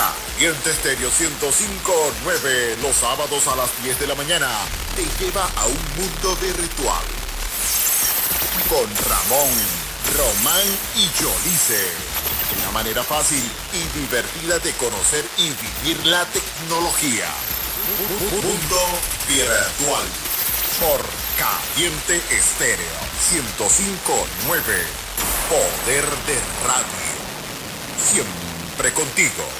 Caliente Estéreo 105.9 los sábados a las 10 de la mañana te lleva a un mundo virtual con Ramón, Román y Yolice. Una manera fácil y divertida de conocer y vivir la tecnología. Mundo virtual por Caliente Estéreo 105.9 Poder de Radio. Siempre contigo.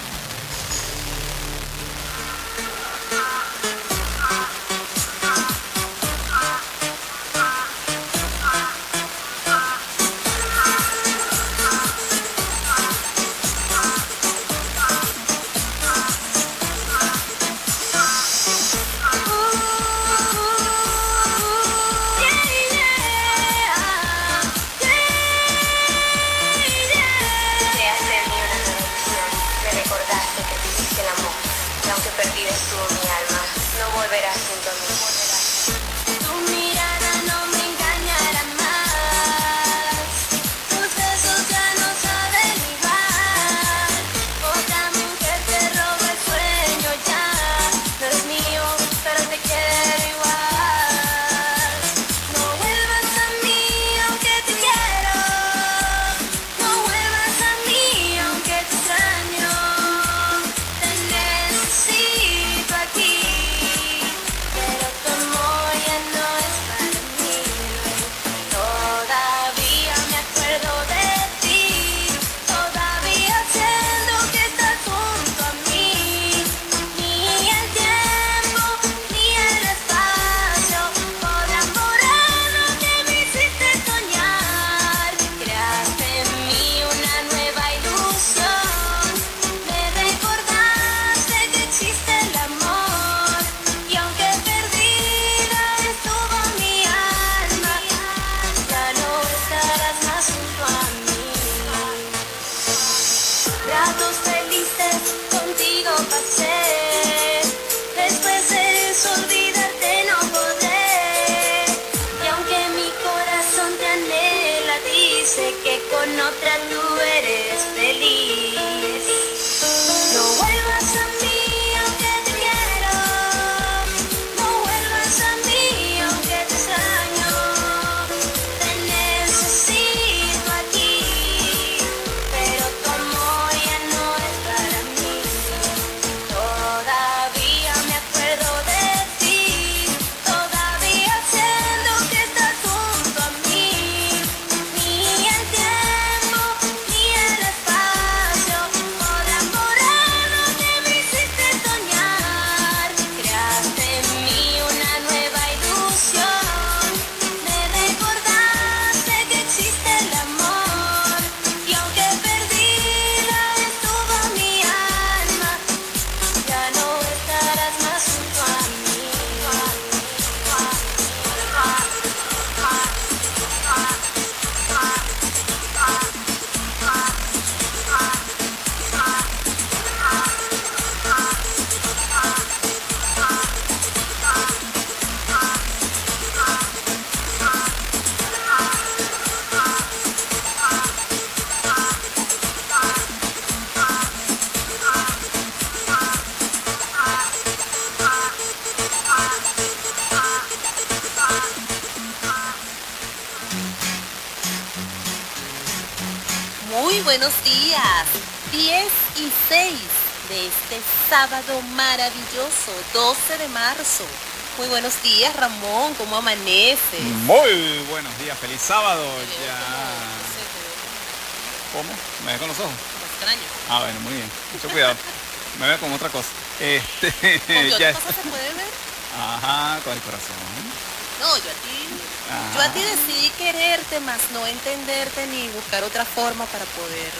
Sábado maravilloso, 12 de marzo. Muy buenos días, Ramón, ¿cómo amanece? Muy buenos días, feliz sábado. Ya. ¿Cómo? ¿Me ve con los ojos? extraño. Ah, bueno, muy bien. Mucho cuidado. Me ve con otra cosa. Este, ¿Con ya. cosa se puede ver? Ajá, con el corazón. No, yo a ti. Yo a ti decidí quererte más no entenderte ni buscar otra forma para poder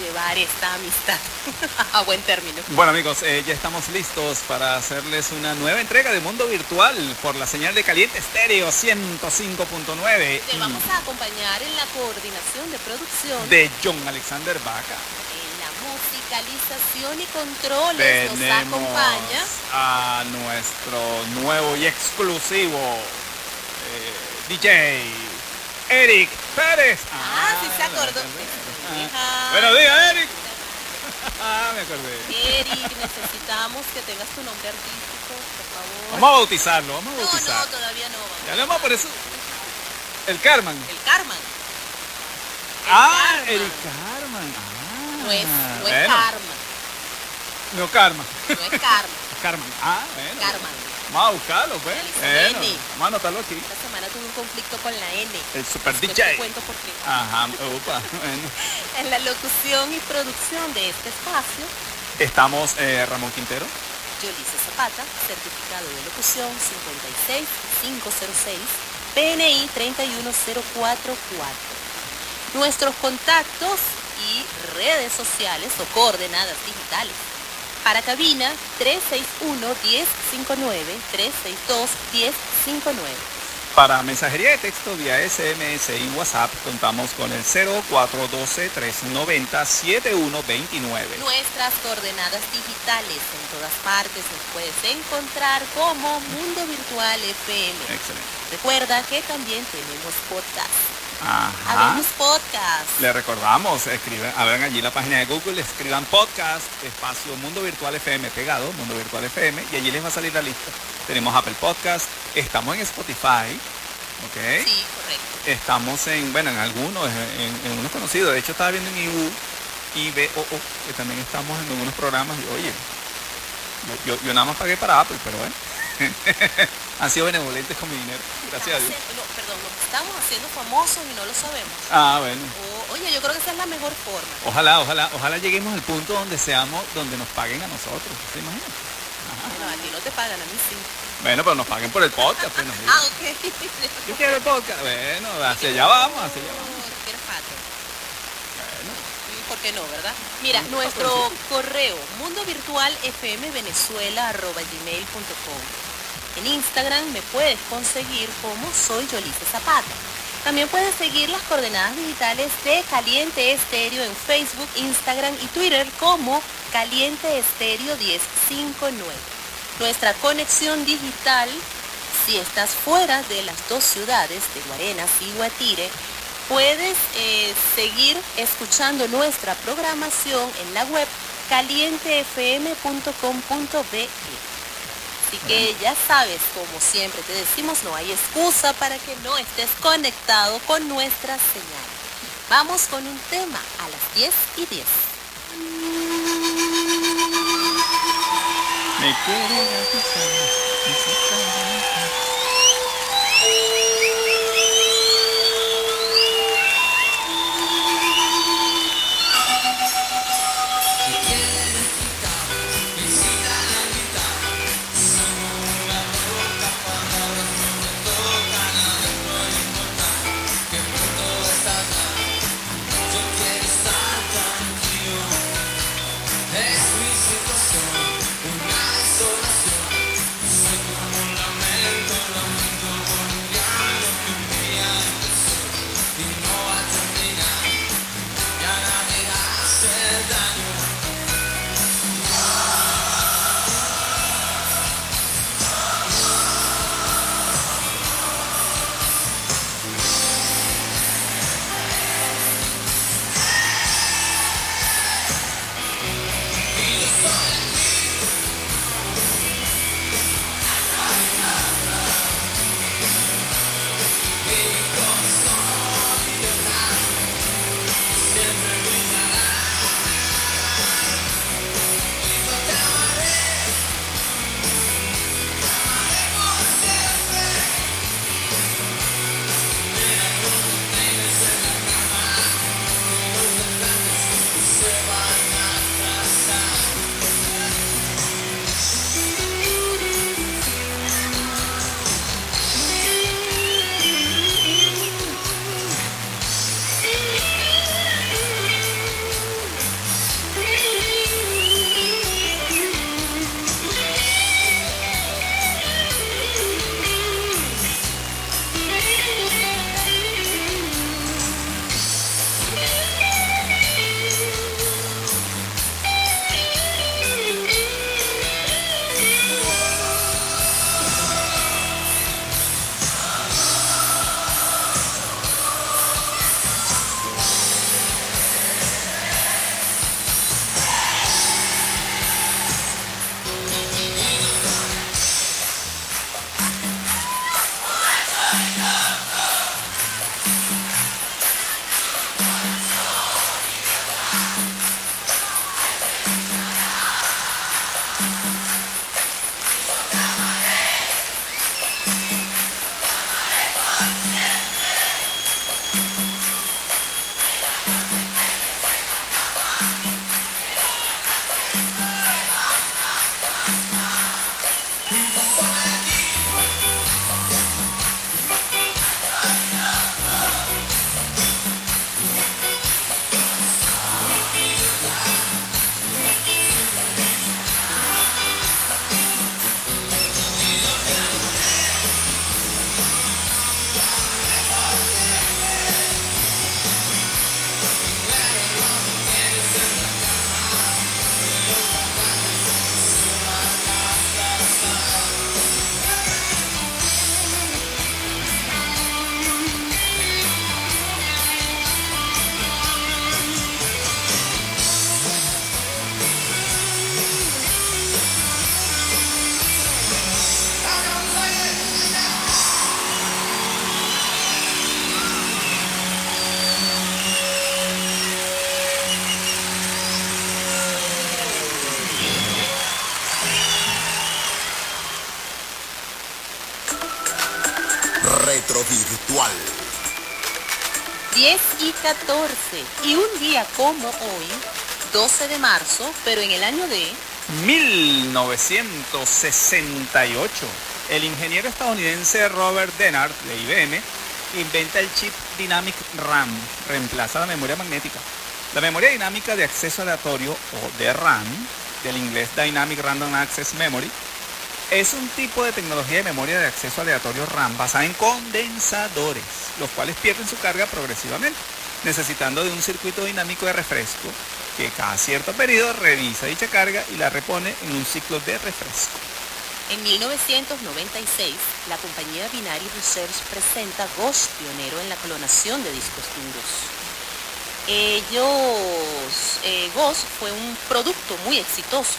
llevar esta amistad a buen término. Bueno amigos, eh, ya estamos listos para hacerles una nueva entrega de Mundo Virtual por la señal de Caliente Estéreo 105.9. Te vamos a acompañar en la coordinación de producción de John Alexander Vaca. En la musicalización y controles nos acompaña a nuestro nuevo y exclusivo eh, DJ Eric Pérez. Ah, sí se acordó. Ah, buenos días, Eric. ah, me acordé. Eric, necesitamos que tengas tu nombre artístico, por favor. Vamos a bautizarlo, vamos a bautizarlo. No, no, todavía no. Vamos ya le vamos a poner El Carman. El Carman. ah, Eric Carman. Ah, no es, no es Carman. No Karma. No es Karma. Carman. Ah, bueno. Carman. Vamos a buscarlo, pues. Bueno, vamos a anotarlo aquí. Esta semana tuve un conflicto con la N. El super DJ. cuento por qué. Ajá, opa, bueno. En la locución y producción de este espacio. Estamos eh, Ramón Quintero. Yolice Zapata, certificado de locución 56506, PNI 31044. Nuestros contactos y redes sociales o coordenadas digitales para cabina 361-1059, 362-1059. Para mensajería de texto vía SMS y WhatsApp contamos con el 0412-390-7129. Nuestras coordenadas digitales en todas partes nos puedes encontrar como Mundo Virtual FM. Excelente. Recuerda que también tenemos podcast. Ajá. podcast. Le recordamos, escriben, abran allí la página de Google, escriban podcast, espacio Mundo Virtual FM pegado, Mundo Virtual FM, y allí les va a salir la lista. Tenemos Apple Podcast, estamos en Spotify, ¿ok? Sí, correcto. Estamos en, bueno, en algunos, en, unos conocidos. De hecho, estaba viendo en IU, IBOO, que también estamos en algunos programas, y oye, yo, yo nada más pagué para Apple, pero bueno. Han sido benevolentes con mi dinero, gracias a Dios. Nos estamos haciendo famosos y no lo sabemos. Ah, bueno. oye, yo creo que esa es la mejor forma. Ojalá, ojalá, ojalá lleguemos al punto donde seamos, donde nos paguen a nosotros, ¿se imaginan? Bueno, a ti no te pagan, a mí sí. Bueno, pero nos paguen por el podcast. Pues, ah, ok. Yo quiero el podcast. Bueno, hacia allá vamos, hacia allá vamos. Bueno. ¿Por qué no, verdad? Mira, nuestro correo mundovirtualfmvenezuela.gmail.com en Instagram me puedes conseguir como soy Yolice Zapata. También puedes seguir las coordenadas digitales de Caliente Estéreo en Facebook, Instagram y Twitter como Caliente Estéreo 1059. Nuestra conexión digital, si estás fuera de las dos ciudades de Guarenas y Guatire, puedes eh, seguir escuchando nuestra programación en la web calientefm.com.be. Así que ya sabes, como siempre te decimos, no hay excusa para que no estés conectado con nuestra señal. Vamos con un tema a las 10 y 10. Me 10 y 14. Y un día como hoy, 12 de marzo, pero en el año de 1968, el ingeniero estadounidense Robert Dennard de IBM inventa el chip Dynamic RAM, reemplaza la memoria magnética. La memoria dinámica de acceso aleatorio o DRAM, del inglés Dynamic Random Access Memory, es un tipo de tecnología de memoria de acceso aleatorio RAM basada en condensadores, los cuales pierden su carga progresivamente, necesitando de un circuito dinámico de refresco que cada cierto periodo revisa dicha carga y la repone en un ciclo de refresco. En 1996, la compañía Binary Research presenta Ghost, pionero en la clonación de discos duros. Ellos, eh, Ghost fue un producto muy exitoso,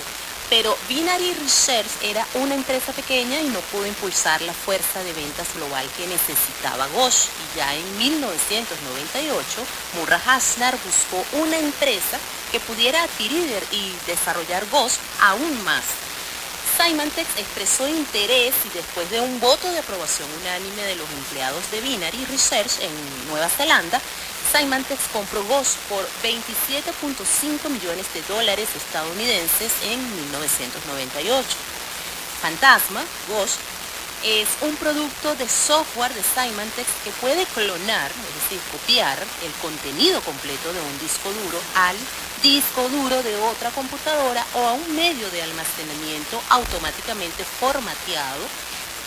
pero Binary Research era una empresa pequeña y no pudo impulsar la fuerza de ventas global que necesitaba Ghost. Y ya en 1998, Murray Hasnar buscó una empresa que pudiera adquirir y desarrollar Ghost aún más. Symantec expresó interés y después de un voto de aprobación unánime de los empleados de Binary Research en Nueva Zelanda, Symantec compró Ghost por 27.5 millones de dólares estadounidenses en 1998. Fantasma, Ghost, es un producto de software de Symantec que puede clonar, es decir, copiar el contenido completo de un disco duro al disco duro de otra computadora o a un medio de almacenamiento automáticamente formateado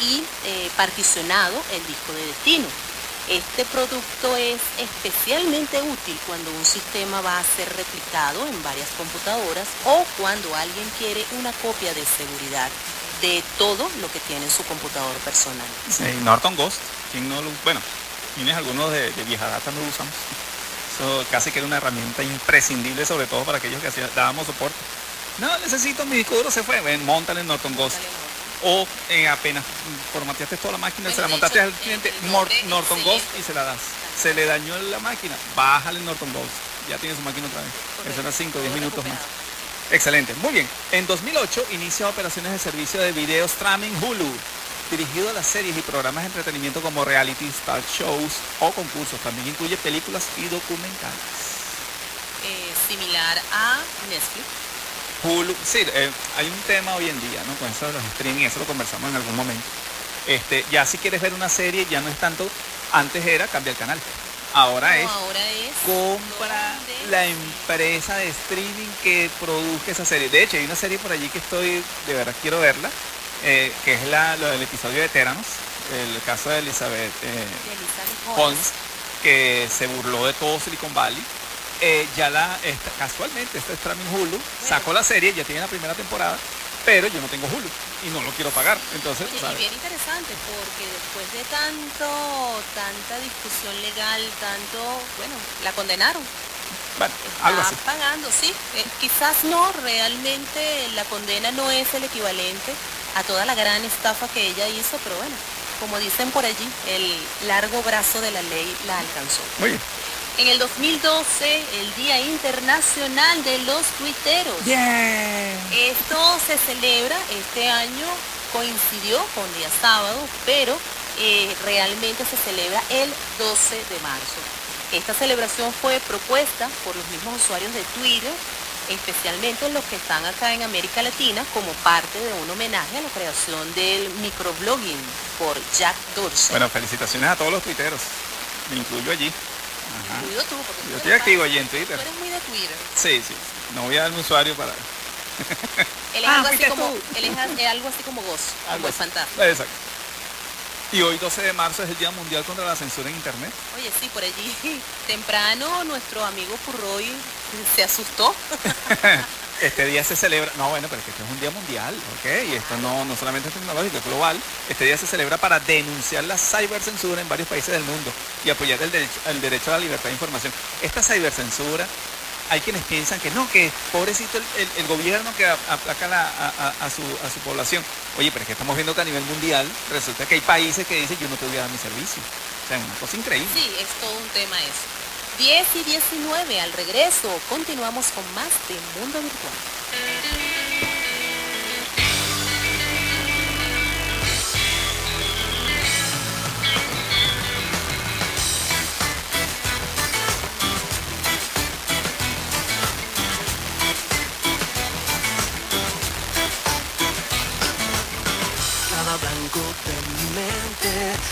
y eh, particionado el disco de destino. Este producto es especialmente útil cuando un sistema va a ser replicado en varias computadoras o cuando alguien quiere una copia de seguridad de todo lo que tiene en su computador personal. Sí, Norton Ghost, ¿quién no lo, bueno, quienes algunos de, vieja data no lo usamos. Eso casi que era una herramienta imprescindible, sobre todo para aquellos que hacía, dábamos soporte. No, necesito mi disco duro, se fue, ven, montale en Norton Ghost o eh, apenas formateaste toda la máquina, se la montaste al cliente, Norton Ghost y se la das. Se le dañó la máquina, bájale Norton Ghost. Ya tiene su máquina otra vez. Eso era 5 o 10 minutos más. Excelente, muy bien. En 2008 inicia operaciones de servicio de video streaming Hulu, dirigido a las series y programas de entretenimiento como reality, star shows o concursos. También incluye películas y documentales. Eh, similar a Netflix. Hulu, sí, eh, hay un tema hoy en día, ¿no? Con eso de los streaming, eso lo conversamos en algún momento. Este, ya si quieres ver una serie, ya no es tanto, antes era cambiar el canal. Ahora, es, compra la empresa de streaming que produzca esa serie. De hecho, hay una serie por allí que estoy, de verdad quiero verla, eh, que es la, lo del episodio de Teranos, el caso de Elizabeth, eh, Holmes, que se burló de todo Silicon Valley eh, ya la, casualmente, este streaming Hulu sacó la serie, ya tiene la primera temporada, pero yo no tengo Hulu y no lo quiero pagar. Entonces, y bien interesante porque después de tanto, tanta discusión legal, tanto, bueno, la condenaron. Bueno, algo así. pagando, sí. Eh, quizás no, realmente la condena no es el equivalente a toda la gran estafa que ella hizo, pero bueno, como dicen por allí, el largo brazo de la ley la alcanzó. Muy bien. En el 2012, el Día Internacional de los Tuiteros. Esto se celebra este año, coincidió con día sábado, pero eh, realmente se celebra el 12 de marzo. Esta celebración fue propuesta por los mismos usuarios de Twitter, especialmente los que están acá en América Latina, como parte de un homenaje a la creación del microblogging por Jack Dorsey. Bueno, felicitaciones a todos los tuiteros, me incluyo allí. Yo estoy activo allí en Twitter. Tú eres muy de Twitter. Sí, sí. No voy a dar mi usuario para... él es, ah, algo, así como, él es algo así como Goz, algo fantástico. Exacto. Y hoy 12 de marzo es el Día Mundial contra la Censura en Internet. Oye, sí, por allí temprano nuestro amigo Purroy se asustó. este día se celebra, no bueno, pero es que este es un día mundial, ¿ok? Y esto no, no solamente es tecnológico, es global. Este día se celebra para denunciar la cibercensura en varios países del mundo y apoyar el derecho, el derecho a la libertad de información. Esta cibercensura hay quienes piensan que no, que pobrecito el, gobierno que aplaca a, su, población. Oye, pero es que estamos viendo que a nivel mundial resulta que hay países que dicen yo no te voy a dar mi servicio. O sea, es una cosa increíble. Sí, es todo un tema eso. 10 y 19 al regreso. Continuamos con más de Mundo Virtual.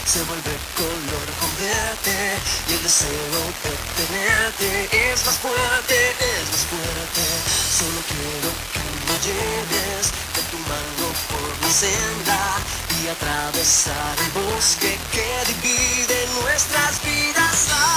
Se vuelve color verte y el deseo de tenerte es más fuerte, es más fuerte. Solo quiero que me lleves de tu mano por mi senda y atravesar el bosque que divide nuestras vidas.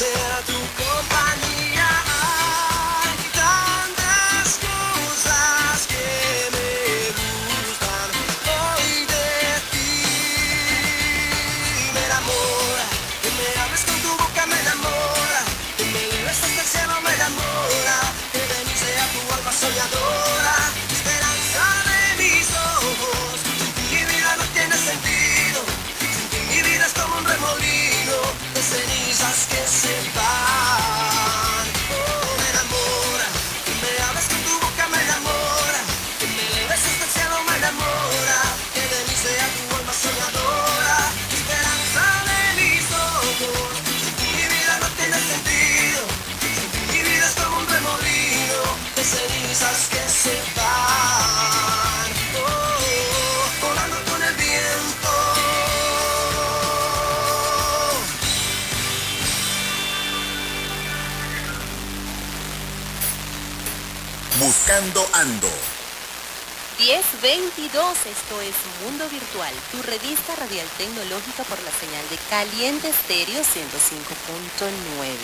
Quiero esto es Mundo Virtual, tu revista radial tecnológica por la señal de Caliente Estéreo 105.9.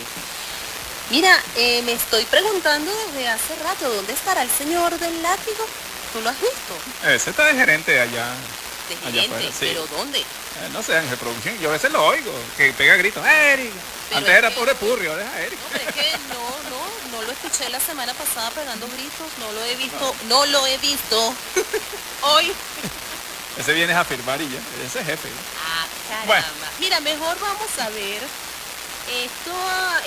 Mira, eh, me estoy preguntando desde hace rato, ¿dónde estará el señor del látigo? ¿Tú lo has visto? Ese está de gerente allá. De gerente, sí. pero ¿dónde? Eh, no sé, en reproducción. Yo a veces lo oigo, que pega gritos. ¡Eric! Antes es era que- pobre Purri, ahora es Eric. No, pero es que no, escuché la semana pasada pegando gritos, no lo he visto, no lo he visto hoy. Ese viene a firmar y ya. Ese es jefe. Ah, caramba. Bueno. Mira, mejor vamos a ver esto,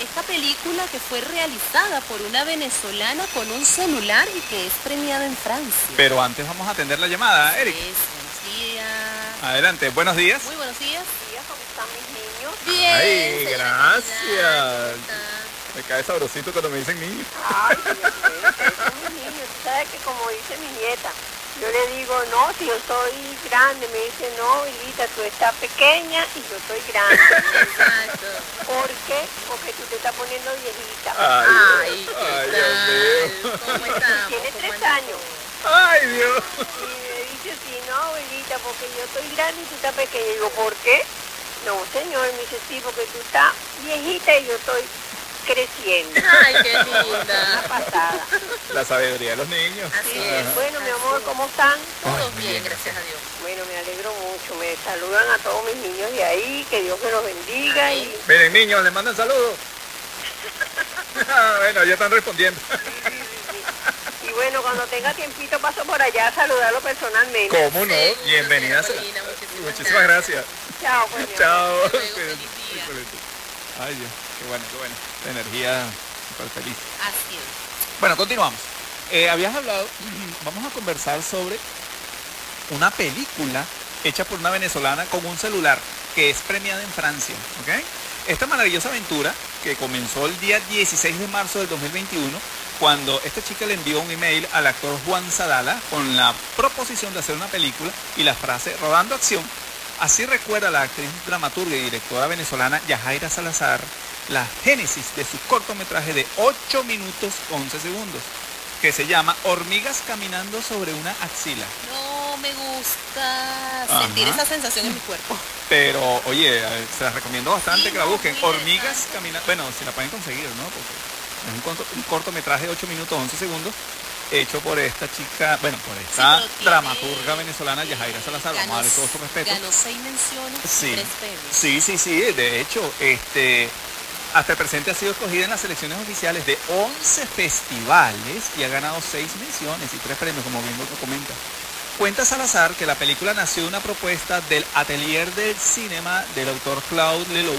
esta película que fue realizada por una venezolana con un celular y que es premiada en Francia. Pero antes vamos a atender la llamada. Eric, Es, buenos días. adelante. Buenos días. Muy buenos días. ¿Cómo están mis niños? Bien. Ay, gracias. Me cae sabrosito cuando me dicen niño. Ay, Dios mío, son mis niños. Tú sabes que como dice mi nieta, yo le digo, no, si yo soy grande, me dice, no, hijita, tú estás pequeña y yo estoy grande. Exacto. ¿Por qué? Porque tú te estás poniendo viejita. Ay, ¿qué ay? Dios mío. ¿Cómo estamos? Tiene ¿Cómo tres andamos? años. Ay, Dios. Y me dice así, no, abuelita, porque yo estoy grande y tú estás pequeña. Y digo, ¿por qué? No, señor, me dice, sí, porque tú estás viejita y yo estoy creciendo. Ay, qué Una linda. pasada. La sabiduría de los niños. Así Sí, es. bueno, mi amor, ¿cómo están? Todos bien, bien, gracias a Dios. Bueno, me alegro mucho. Me saludan a todos mis niños de ahí. Que Dios me los bendiga. Y, Miren, niños, les mandan saludos. Ah, bueno, ya están respondiendo. y bueno, cuando tenga tiempito paso por allá a saludarlo personalmente. ¿Cómo no? Seguro, Bienvenida. muchísimas Muchísimas gracias. Chao, pues. Chao. Hasta luego, feliz día. Excelente. Ay, Dios. Qué bueno, qué bueno. Energía súper feliz. Así es. Bueno, continuamos. Eh, habías hablado, vamos a conversar sobre una película hecha por una venezolana con un celular que es premiada en Francia, ¿ok? esta maravillosa aventura que comenzó el día 16 de marzo del 2021, cuando esta chica le envió un email al actor Juan Sadala con la proposición de hacer una película y la frase rodando acción. Así recuerda la actriz dramaturga y directora venezolana Yajaira Salazar la génesis de su cortometraje de 8 minutos 11 segundos, que se llama Hormigas caminando sobre una axila. No me gusta Ajá. sentir esa sensación en mi cuerpo. Pero, oye, eh, se las recomiendo bastante Sí, que la busquen. Hormigas caminando. Bueno, si la pueden conseguir, ¿no? Porque es un, corto- un cortometraje de 8 minutos 11 segundos hecho por esta chica, bueno, por esta dramaturga venezolana Yajaira Salazar. Vamos a darle todo su respeto. Ganó seis menciones Sí, tres premios. sí, sí, sí. De hecho, este, hasta el presente ha sido escogida en las selecciones oficiales de 11 festivales y ha ganado 6 menciones y 3 premios, como bien lo comenta. Cuenta Salazar que la película nació de una propuesta del Atelier del Cinema del autor Claude Lelouch,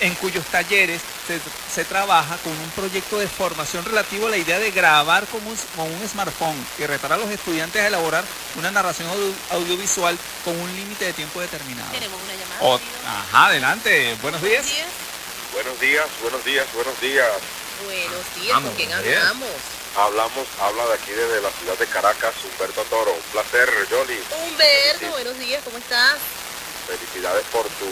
en cuyos talleres se, se trabaja con un proyecto de formación relativo a la idea de grabar con un, con un smartphone y retar a los estudiantes a elaborar una narración audio- audiovisual con un límite de tiempo determinado. Tenemos una llamada. O- querido. ajá, adelante. Buenos días. Buenos días. Buenos días, buenos días, buenos días. Buenos días, Vamos, ¿con quién hablamos? Hablamos, habla de aquí desde la ciudad de Caracas, Humberto Toro. Un placer, Yoli. Humberto, buenos días, ¿cómo estás? Felicidades por tu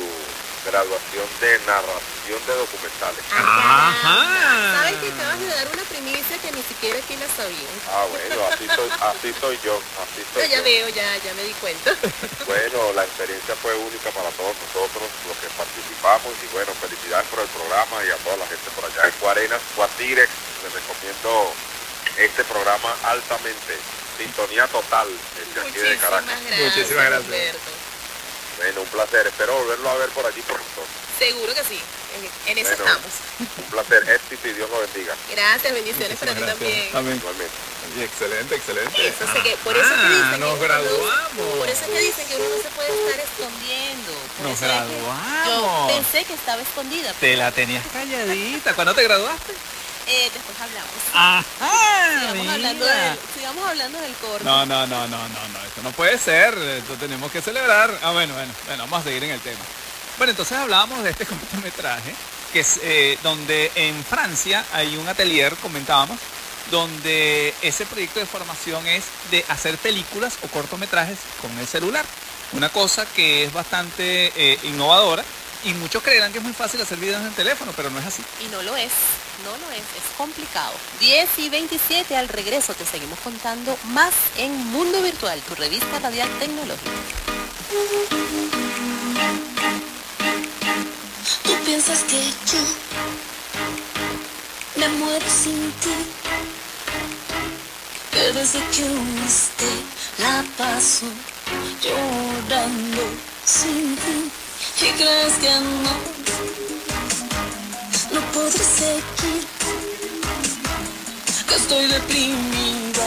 graduación de narración de documentales. Ajá. Sabes que acabas de dar una primicia que ni siquiera aquí la sabía. Ah, bueno, así soy, así soy yo, así soy ya yo. veo, ya, ya me di cuenta. Bueno, la experiencia fue única para todos nosotros, los que participamos, y bueno, felicidades por el programa y a toda la gente por allá en Guarenas, Guatire, les recomiendo este programa altamente. Sintonía total, desde aquí de Muchísimas Caracas. gracias, Muchísimas gracias. Bueno, un placer, espero volverlo a ver por allí pronto. Seguro que sí, en, eso Bueno. estamos. Un placer, éxito y Dios lo bendiga. Gracias, bendiciones para ti también. También. Igualmente. Oye, Excelente, excelente. Eso sé que, por eso que Ah, dicen que nos uno- graduamos. por eso es que dicen que uno no se puede estar escondiendo. Por Nos que graduamos. Yo pensé que estaba escondida. Te la tenías calladita. ¿Cuándo te graduaste? Eh, después hablamos. Ajá. sigamos, hablando del, sigamos hablando del corto. No, no, no, no, no, no, esto no puede ser, esto tenemos que celebrar. Ah, bueno, bueno, bueno, vamos a seguir en el tema. Bueno, entonces hablábamos de este cortometraje, que es eh, donde en Francia hay un atelier, comentábamos, donde ese proyecto de formación es de hacer películas o cortometrajes con el celular. Una cosa que es bastante eh, innovadora y muchos creerán que es muy fácil hacer videos en el teléfono, pero no es así. Y no lo es, no lo es, es complicado. 10 y 27 al regreso te seguimos contando más en Mundo Virtual, tu revista radial tecnológica. Tú piensas que yo me muero sin ti, que desde que uniste la paso llorando sin ti. Y crees que no, no podré seguir, que estoy deprimida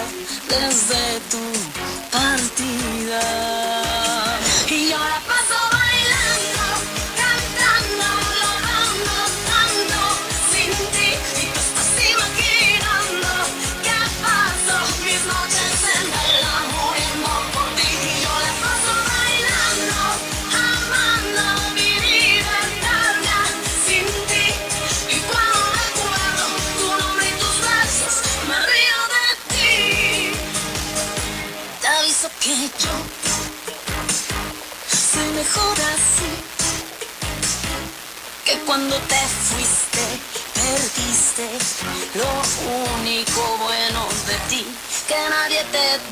desde tu partida. Y ahora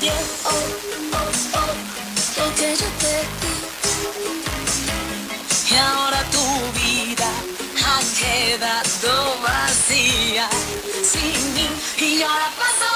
dio oh, oh, oh, lo que yo di. Y ahora tu vida ha quedado vacía sin mí. Y ahora paso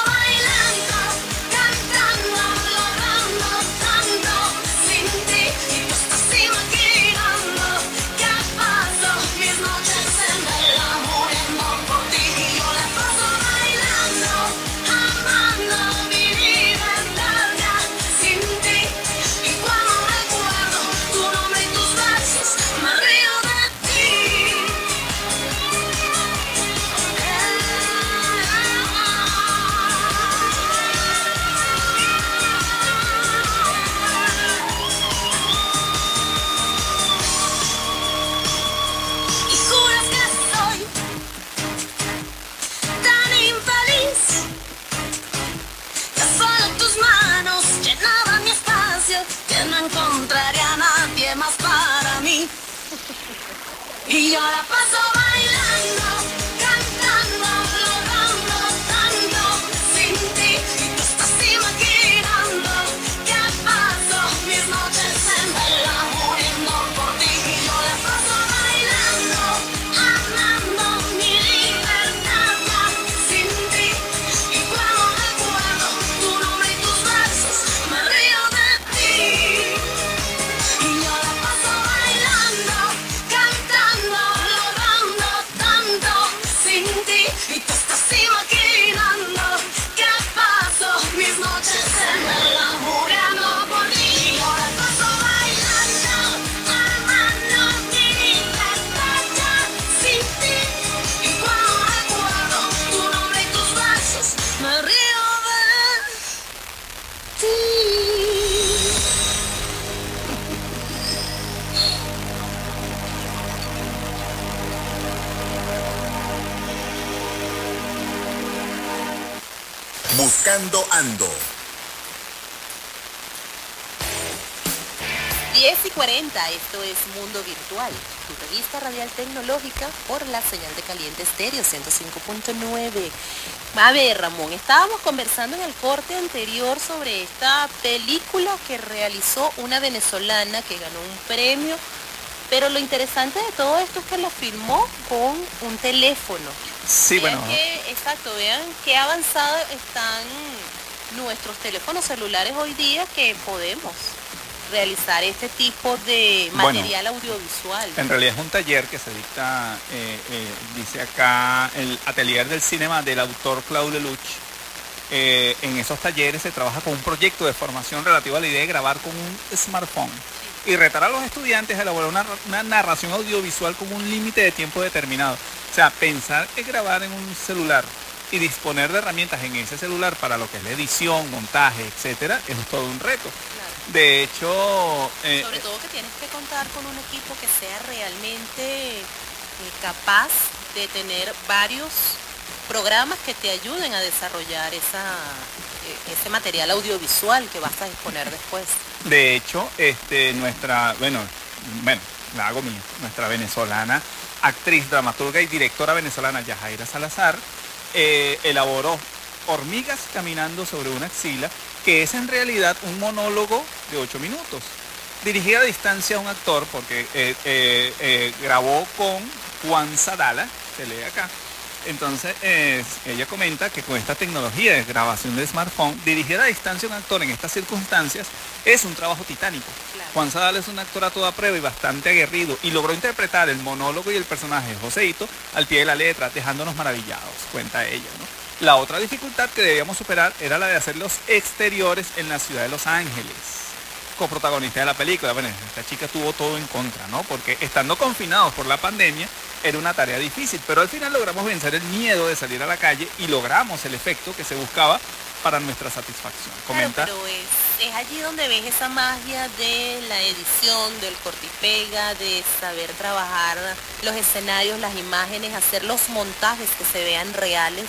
y 40, esto es Mundo Virtual, tu revista radial tecnológica por la señal de caliente estéreo 105.9. A ver, Ramón, estábamos conversando en el corte anterior sobre esta película que realizó una venezolana que ganó un premio, pero lo interesante de todo esto es que lo filmó con un teléfono. Sí, Vean bueno, que- exacto, vean qué avanzado están nuestros teléfonos celulares hoy día que podemos realizar este tipo de Bueno, material audiovisual. en realidad es un taller que se dicta, eh, eh, dice acá, el atelier del cinema del autor Claude Lelouch. Eh, en esos talleres se trabaja con un proyecto de formación relativo a la idea de grabar con un smartphone y retar a los estudiantes a elaborar una, una narración audiovisual con un límite de tiempo determinado. O sea, pensar en grabar en un celular y disponer de herramientas en ese celular para lo que es la edición, montaje, etcétera, es todo un reto. De hecho, eh, Sobre todo que tienes que contar con un equipo que sea realmente eh, capaz de tener varios programas que te ayuden a desarrollar esa, eh, ese material audiovisual que vas a exponer después. De hecho, este, nuestra, bueno, bueno, la hago mía, nuestra venezolana, actriz, dramaturga y directora venezolana Yajaira Salazar, eh, elaboró Hormigas caminando sobre una axila, que es en realidad un monólogo de ocho minutos, dirigida a distancia a un actor, porque eh, eh, eh, grabó con Juan Sadala, se lee acá, entonces, ella comenta que con esta tecnología de grabación de smartphone, dirigida a distancia a un actor en estas circunstancias, es un trabajo titánico. Claro. Juan Sadal es un actor a toda prueba y bastante aguerrido y logró interpretar el monólogo y el personaje de Joseito al pie de la letra, dejándonos maravillados, cuenta ella. ¿no? La otra dificultad que debíamos superar era la de hacer los exteriores en la ciudad de Los Ángeles coprotagonista de la película. Bueno, esta chica tuvo todo en contra, ¿no? Porque estando confinados por la pandemia era una tarea difícil, pero al final logramos vencer el miedo de salir a la calle y logramos el efecto que se buscaba para nuestra satisfacción. Comenta. Claro, pero es, es allí donde ves esa magia de la edición, del cortipega, de saber trabajar los escenarios, las imágenes, hacer los montajes que se vean reales.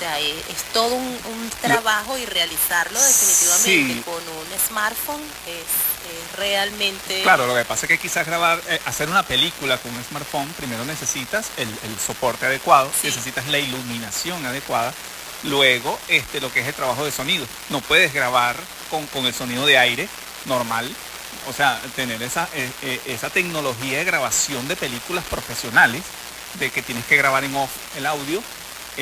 O sea, es, es todo un, un trabajo y realizarlo definitivamente Sí. con un smartphone es, es realmente... Claro, lo que pasa es que quizás grabar, eh, hacer una película con un smartphone, primero necesitas el, el soporte adecuado, Sí. necesitas la iluminación adecuada, luego este, lo que es el trabajo de sonido. No puedes grabar con, con el sonido de aire normal, o sea, tener esa, eh, eh, esa tecnología de grabación de películas profesionales, de que tienes que grabar en off el audio,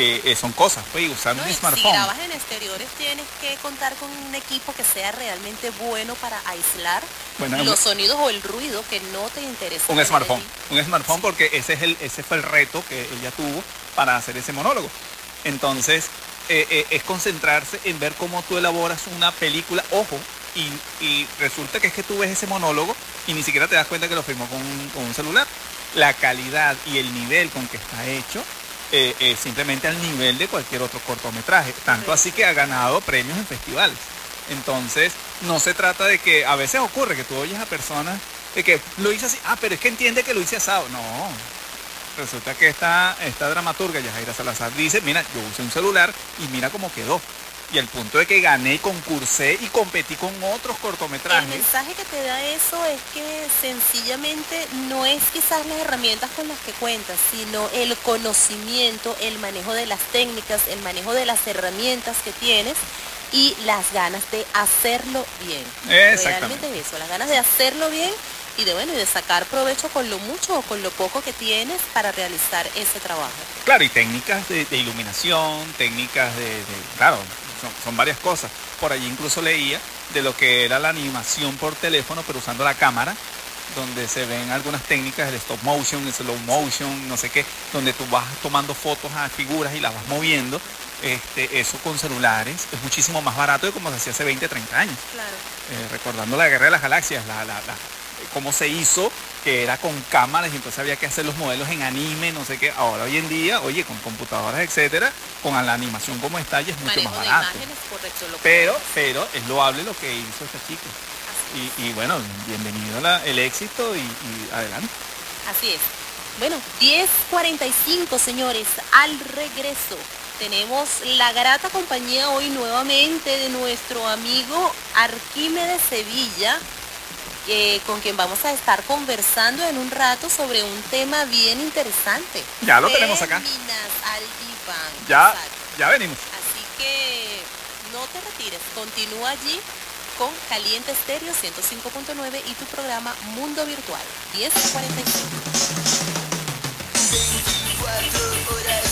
eh, eh, son cosas, pues, No, un y si smartphone. grabas en exteriores tienes que contar con un equipo que sea realmente bueno para aislar Bueno, los sonidos o el ruido que no te interesa. Un smartphone, un smartphone porque ese es el, ese fue el reto que ella tuvo para hacer ese monólogo. Entonces, eh, es concentrarse en ver cómo tú elaboras una película, ojo, y, y resulta que es que tú ves ese monólogo y ni siquiera te das cuenta que lo con un, con un celular. La calidad y el nivel con que está hecho eh, es simplemente al nivel de cualquier otro cortometraje. Tanto así que ha ganado premios en festivales. Entonces, no se trata de que a veces ocurre que tú oyes a personas de que lo hice así, ah, pero es que entiende que lo hice asado. No. Resulta que esta, esta dramaturga, Yajaira Salazar, dice, mira, yo usé un celular y mira cómo quedó. Y al punto de que gané, concursé y competí con otros El cortometrajes. mensaje que te da eso es que sencillamente no es quizás las herramientas con las que cuentas, sino el conocimiento, el manejo de las técnicas, el manejo de las herramientas que tienes y las ganas de hacerlo bien. Realmente es eso, las ganas de hacerlo bien y de bueno y de sacar provecho con lo mucho o con lo poco que tienes para realizar ese trabajo. Claro, y técnicas de, de iluminación, técnicas de, de- claro, son, son varias cosas. Por allí incluso leía de lo que era la animación por teléfono, pero usando la cámara, donde se ven algunas técnicas, el stop motion, el slow motion, no sé qué, donde tú vas tomando fotos a figuras y las vas moviendo. Este, eso con celulares es muchísimo más barato de como se hacía hace 20, 30 años. Claro. Eh, recordando la guerra de las galaxias, la, la- la- cómo se hizo, que era con cámaras y entonces había que hacer los modelos en anime, no sé qué. Ahora hoy en día, oye, con computadoras, etcétera, con la animación como está, es mucho Manejo más barato. imágenes, correcto. Lo Pero, pero es loable lo que hizo esta chica. Y, y bueno, bienvenido la- el éxito y, y adelante. Así es. Bueno, 10.45 señores, al regreso tenemos la grata compañía hoy nuevamente de nuestro amigo Arquímedes Sevilla, eh, con quien vamos a estar conversando en un rato sobre un tema bien interesante. Ya lo tenemos acá. Féminas al diván. Ya, Exacto. ya venimos. Así que no te retires, continúa allí con Caliente Estéreo 105.9 y tu programa Mundo Virtual 1045. 24 horas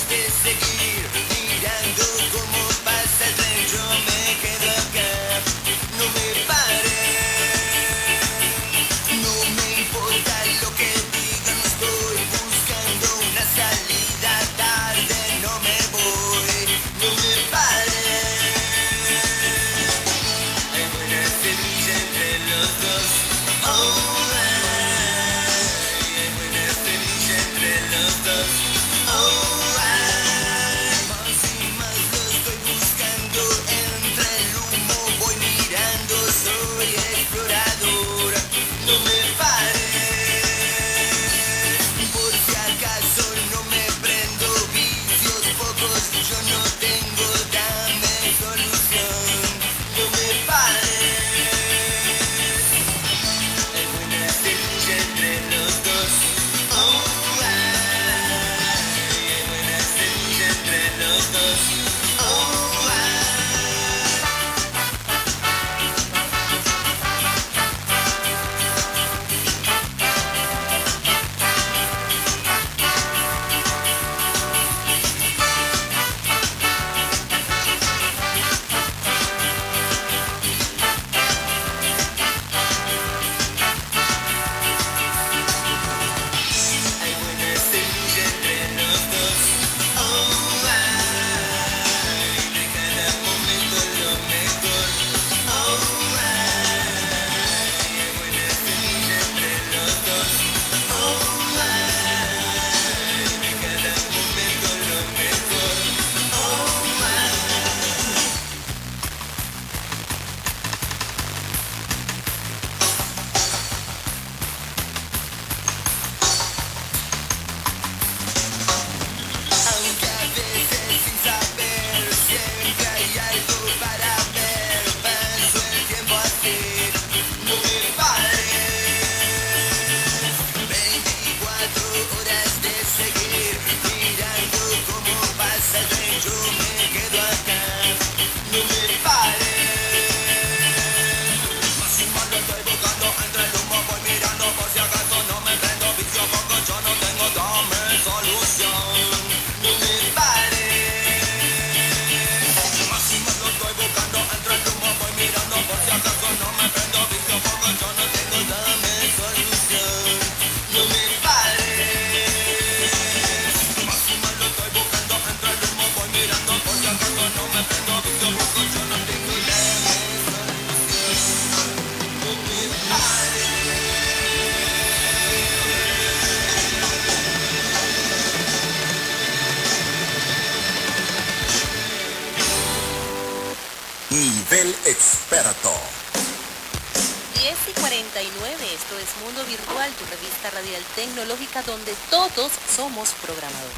donde todos somos programadores.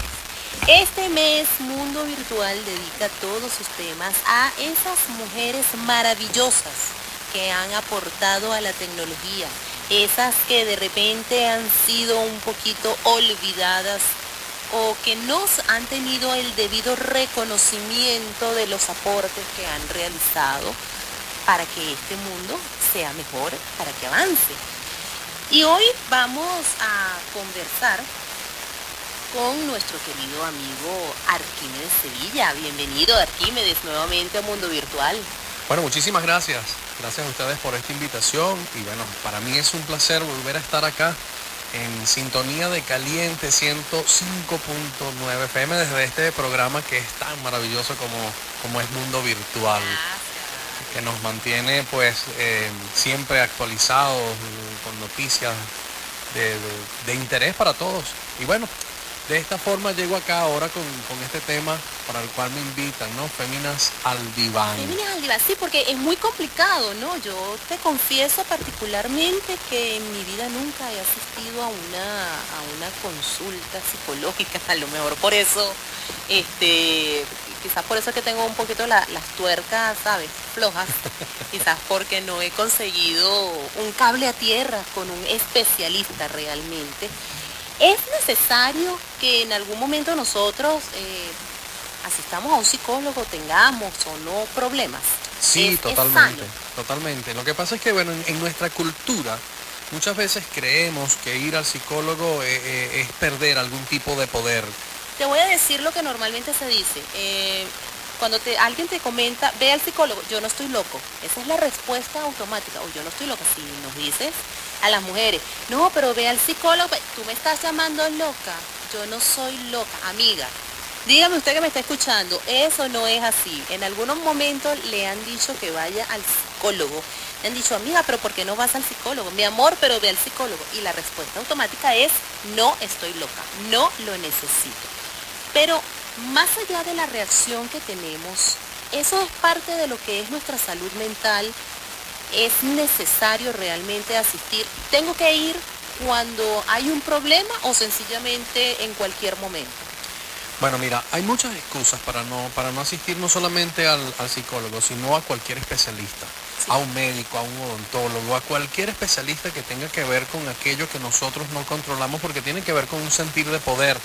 Este mes Mundo Virtual dedica todos sus temas a esas mujeres maravillosas que han aportado a la tecnología, esas que de repente han sido un poquito olvidadas o que no han tenido el debido reconocimiento de los aportes que han realizado para que este mundo sea mejor, para que avance. Y hoy vamos a conversar con nuestro querido amigo Arquímedes Sevilla. Bienvenido Arquímedes nuevamente a Mundo Virtual. Bueno, muchísimas gracias. Gracias a ustedes por esta invitación y bueno, para mí es un placer volver a estar acá en sintonía de Caliente 105.9 FM desde este programa que es tan maravilloso como, como es Mundo Virtual, que nos mantiene pues eh, siempre actualizados con noticias de, de- de interés para todos. Y bueno, de esta forma llego acá ahora con, con este tema para el cual me invitan, ¿no? Féminas al diván. Féminas al diván, sí, porque es muy complicado, ¿no? Yo te confieso particularmente que en mi vida nunca he asistido a una, a una consulta psicológica, a lo mejor por eso, este, quizás por eso es que tengo un poquito la- las tuercas, ¿sabes? Flojas, quizás porque no he conseguido un cable a tierra con un especialista realmente. Es necesario que en algún momento nosotros eh, asistamos a un psicólogo, tengamos o no problemas. Sí, Es- totalmente, totalmente. Lo que pasa es que, bueno, en, en nuestra cultura muchas veces creemos que ir al psicólogo eh, eh, es perder algún tipo de poder. Te voy a decir lo que normalmente se dice. Eh, cuando te, alguien te comenta, ve al psicólogo, yo no estoy loco. Esa es la respuesta automática. O yo no estoy loca. Si nos dices a las mujeres, no, pero ve al psicólogo, ve- tú me estás llamando loca. Yo no soy loca, amiga. Dígame usted que me está escuchando, eso no es así. En algunos momentos le han dicho que vaya al psicólogo. Le han dicho, amiga, pero ¿por qué no vas al psicólogo? Mi amor, pero ve al psicólogo. Y la respuesta automática es, no estoy loca, no lo necesito. Pero más allá de la reacción que tenemos, eso es parte de lo que es nuestra salud mental. Es necesario realmente asistir. Tengo que ir cuando hay un problema o sencillamente en cualquier momento. Bueno, mira, hay muchas excusas para no, para no asistir no solamente al, al psicólogo, sino a cualquier especialista, a un médico, a un odontólogo, a cualquier especialista que tenga que ver con aquello que nosotros no controlamos porque tiene que ver con un sentir de poder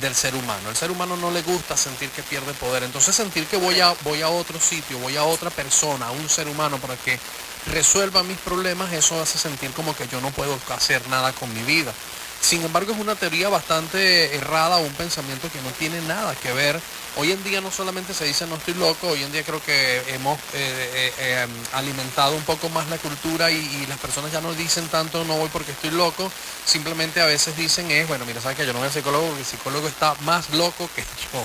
del ser humano. El ser humano no le gusta sentir que pierde poder. Entonces sentir que voy a, voy a otro sitio, voy a otra persona, a un ser humano para que resuelva mis problemas, eso hace sentir como que yo no puedo hacer nada con mi vida. Sin embargo, es una teoría bastante errada o un pensamiento que no tiene nada que ver. Hoy en día no solamente se dice no estoy loco, hoy en día creo que hemos eh, eh, eh, alimentado un poco más la cultura y, las personas ya no dicen tanto no voy porque estoy loco, simplemente a veces dicen es, bueno, mira, sabes que yo no voy al psicólogo porque el psicólogo está más loco que yo.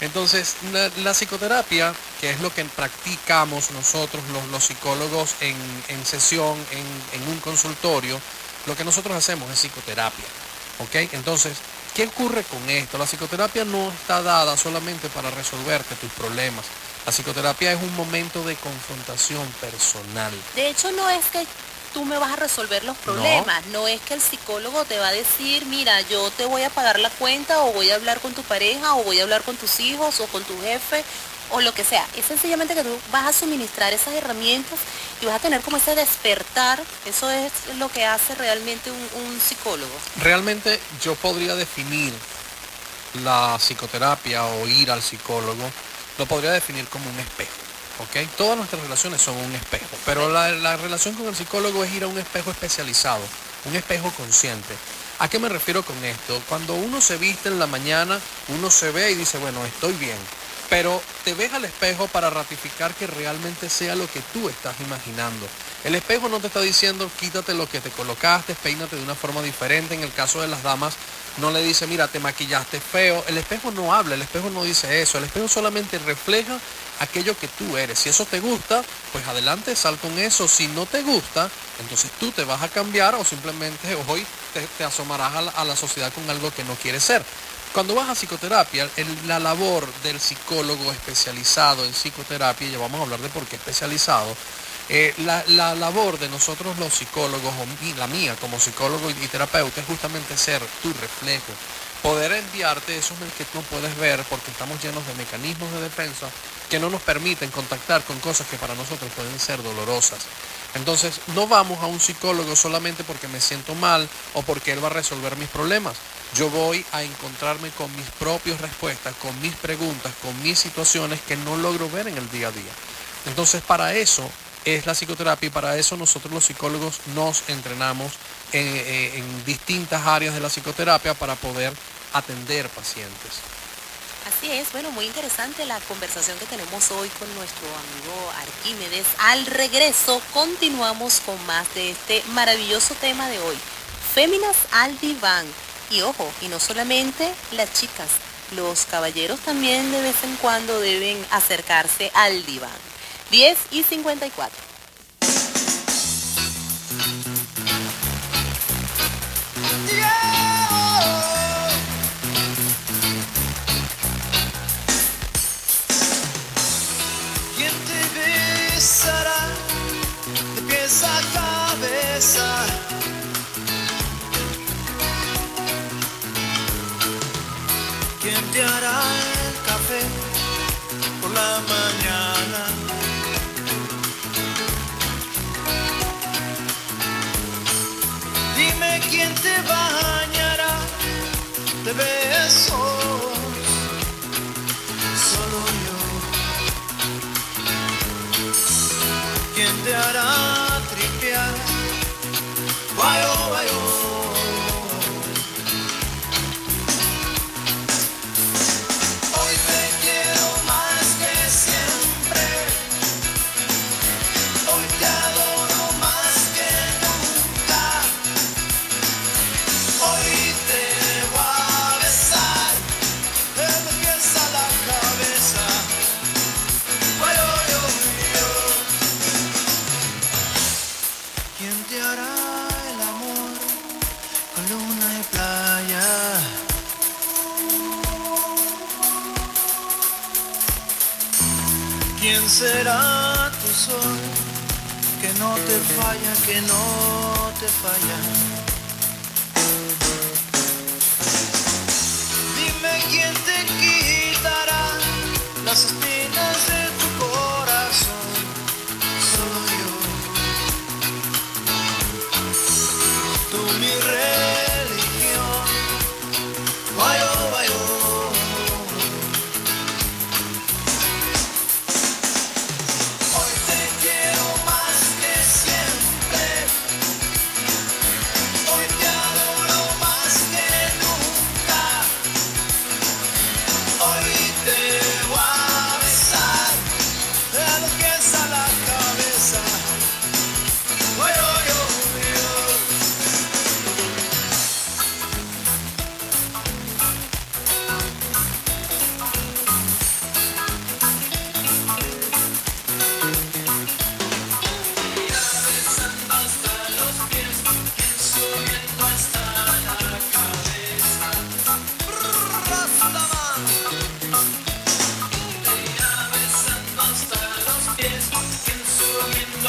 Entonces, la, la psicoterapia, que es lo que practicamos nosotros los, los psicólogos en, en sesión, en, en un consultorio, lo que nosotros hacemos es psicoterapia. ¿Ok? Entonces, ¿qué ocurre con esto? La psicoterapia no está dada solamente para resolverte tus problemas. La psicoterapia es un momento de confrontación personal. De hecho, no es que tú me vas a resolver los problemas, no. es que el psicólogo te va a decir, mira, yo te voy a pagar la cuenta o voy a hablar con tu pareja o voy a hablar con tus hijos o con tu jefe o lo que sea. Es sencillamente que tú vas a suministrar esas herramientas y vas a tener como ese despertar. Eso es lo que hace realmente un, psicólogo. Realmente yo podría definir la psicoterapia o ir al psicólogo, lo podría definir como un espejo. ¿ok? Todas nuestras relaciones son un espejo, pero la relación con el psicólogo es ir a un espejo especializado, un espejo consciente. ¿A qué me refiero con esto? Cuando uno se viste en la mañana, uno se ve y dice, bueno, estoy bien. Pero te ves al espejo para ratificar que realmente sea lo que tú estás imaginando. El espejo no te está diciendo quítate lo que te colocaste, peínate de una forma diferente. En el caso de las damas, no le dice, mira, te maquillaste feo. El espejo no habla, el espejo no dice eso. El espejo solamente refleja aquello que tú eres. Si eso te gusta, pues adelante, sal con eso. Si no te gusta, entonces tú te vas a cambiar o simplemente hoy te, asomarás a la, a la sociedad con algo que no quieres ser. Cuando vas a psicoterapia, la labor del psicólogo especializado en psicoterapia, ya vamos a hablar de por qué especializado, eh, la, la labor de nosotros los psicólogos, o la mía como psicólogo y, terapeuta, es justamente ser tu reflejo. poder enviarte esos que no puedes ver porque estamos llenos de mecanismos de defensa que no nos permiten contactar con cosas que para nosotros pueden ser dolorosas. Entonces, no vamos a un psicólogo solamente porque me siento mal o porque él va a resolver mis problemas. Yo voy a encontrarme con mis propias respuestas, con mis preguntas, con mis situaciones que no logro ver en el día a día. Entonces, para eso es la psicoterapia y para eso nosotros los psicólogos nos entrenamos en, eh, en distintas áreas de la psicoterapia para poder atender pacientes. Así es, bueno, muy interesante la conversación que tenemos hoy con nuestro amigo Arquímedes. Al regreso continuamos con más de este maravilloso tema de hoy, Féminas al diván. Y ojo, y no solamente las chicas, los caballeros también de vez en cuando deben acercarse al diván. 10 y 54. Te falla, que no te falla?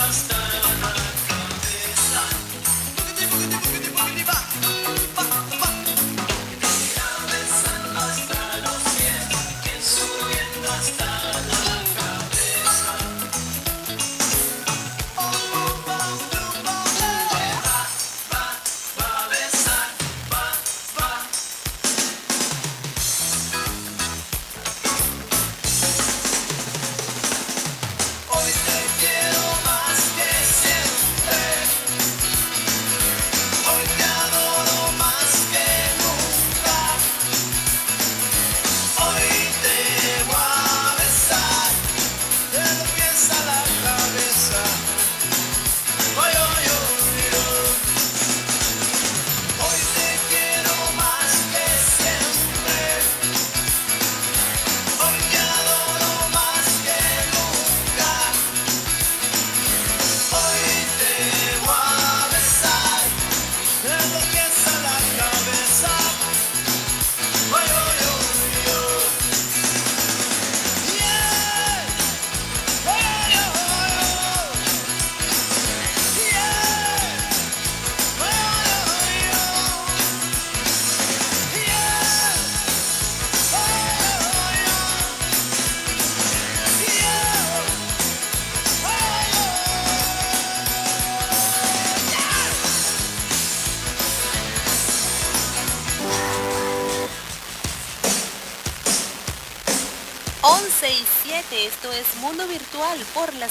Hoy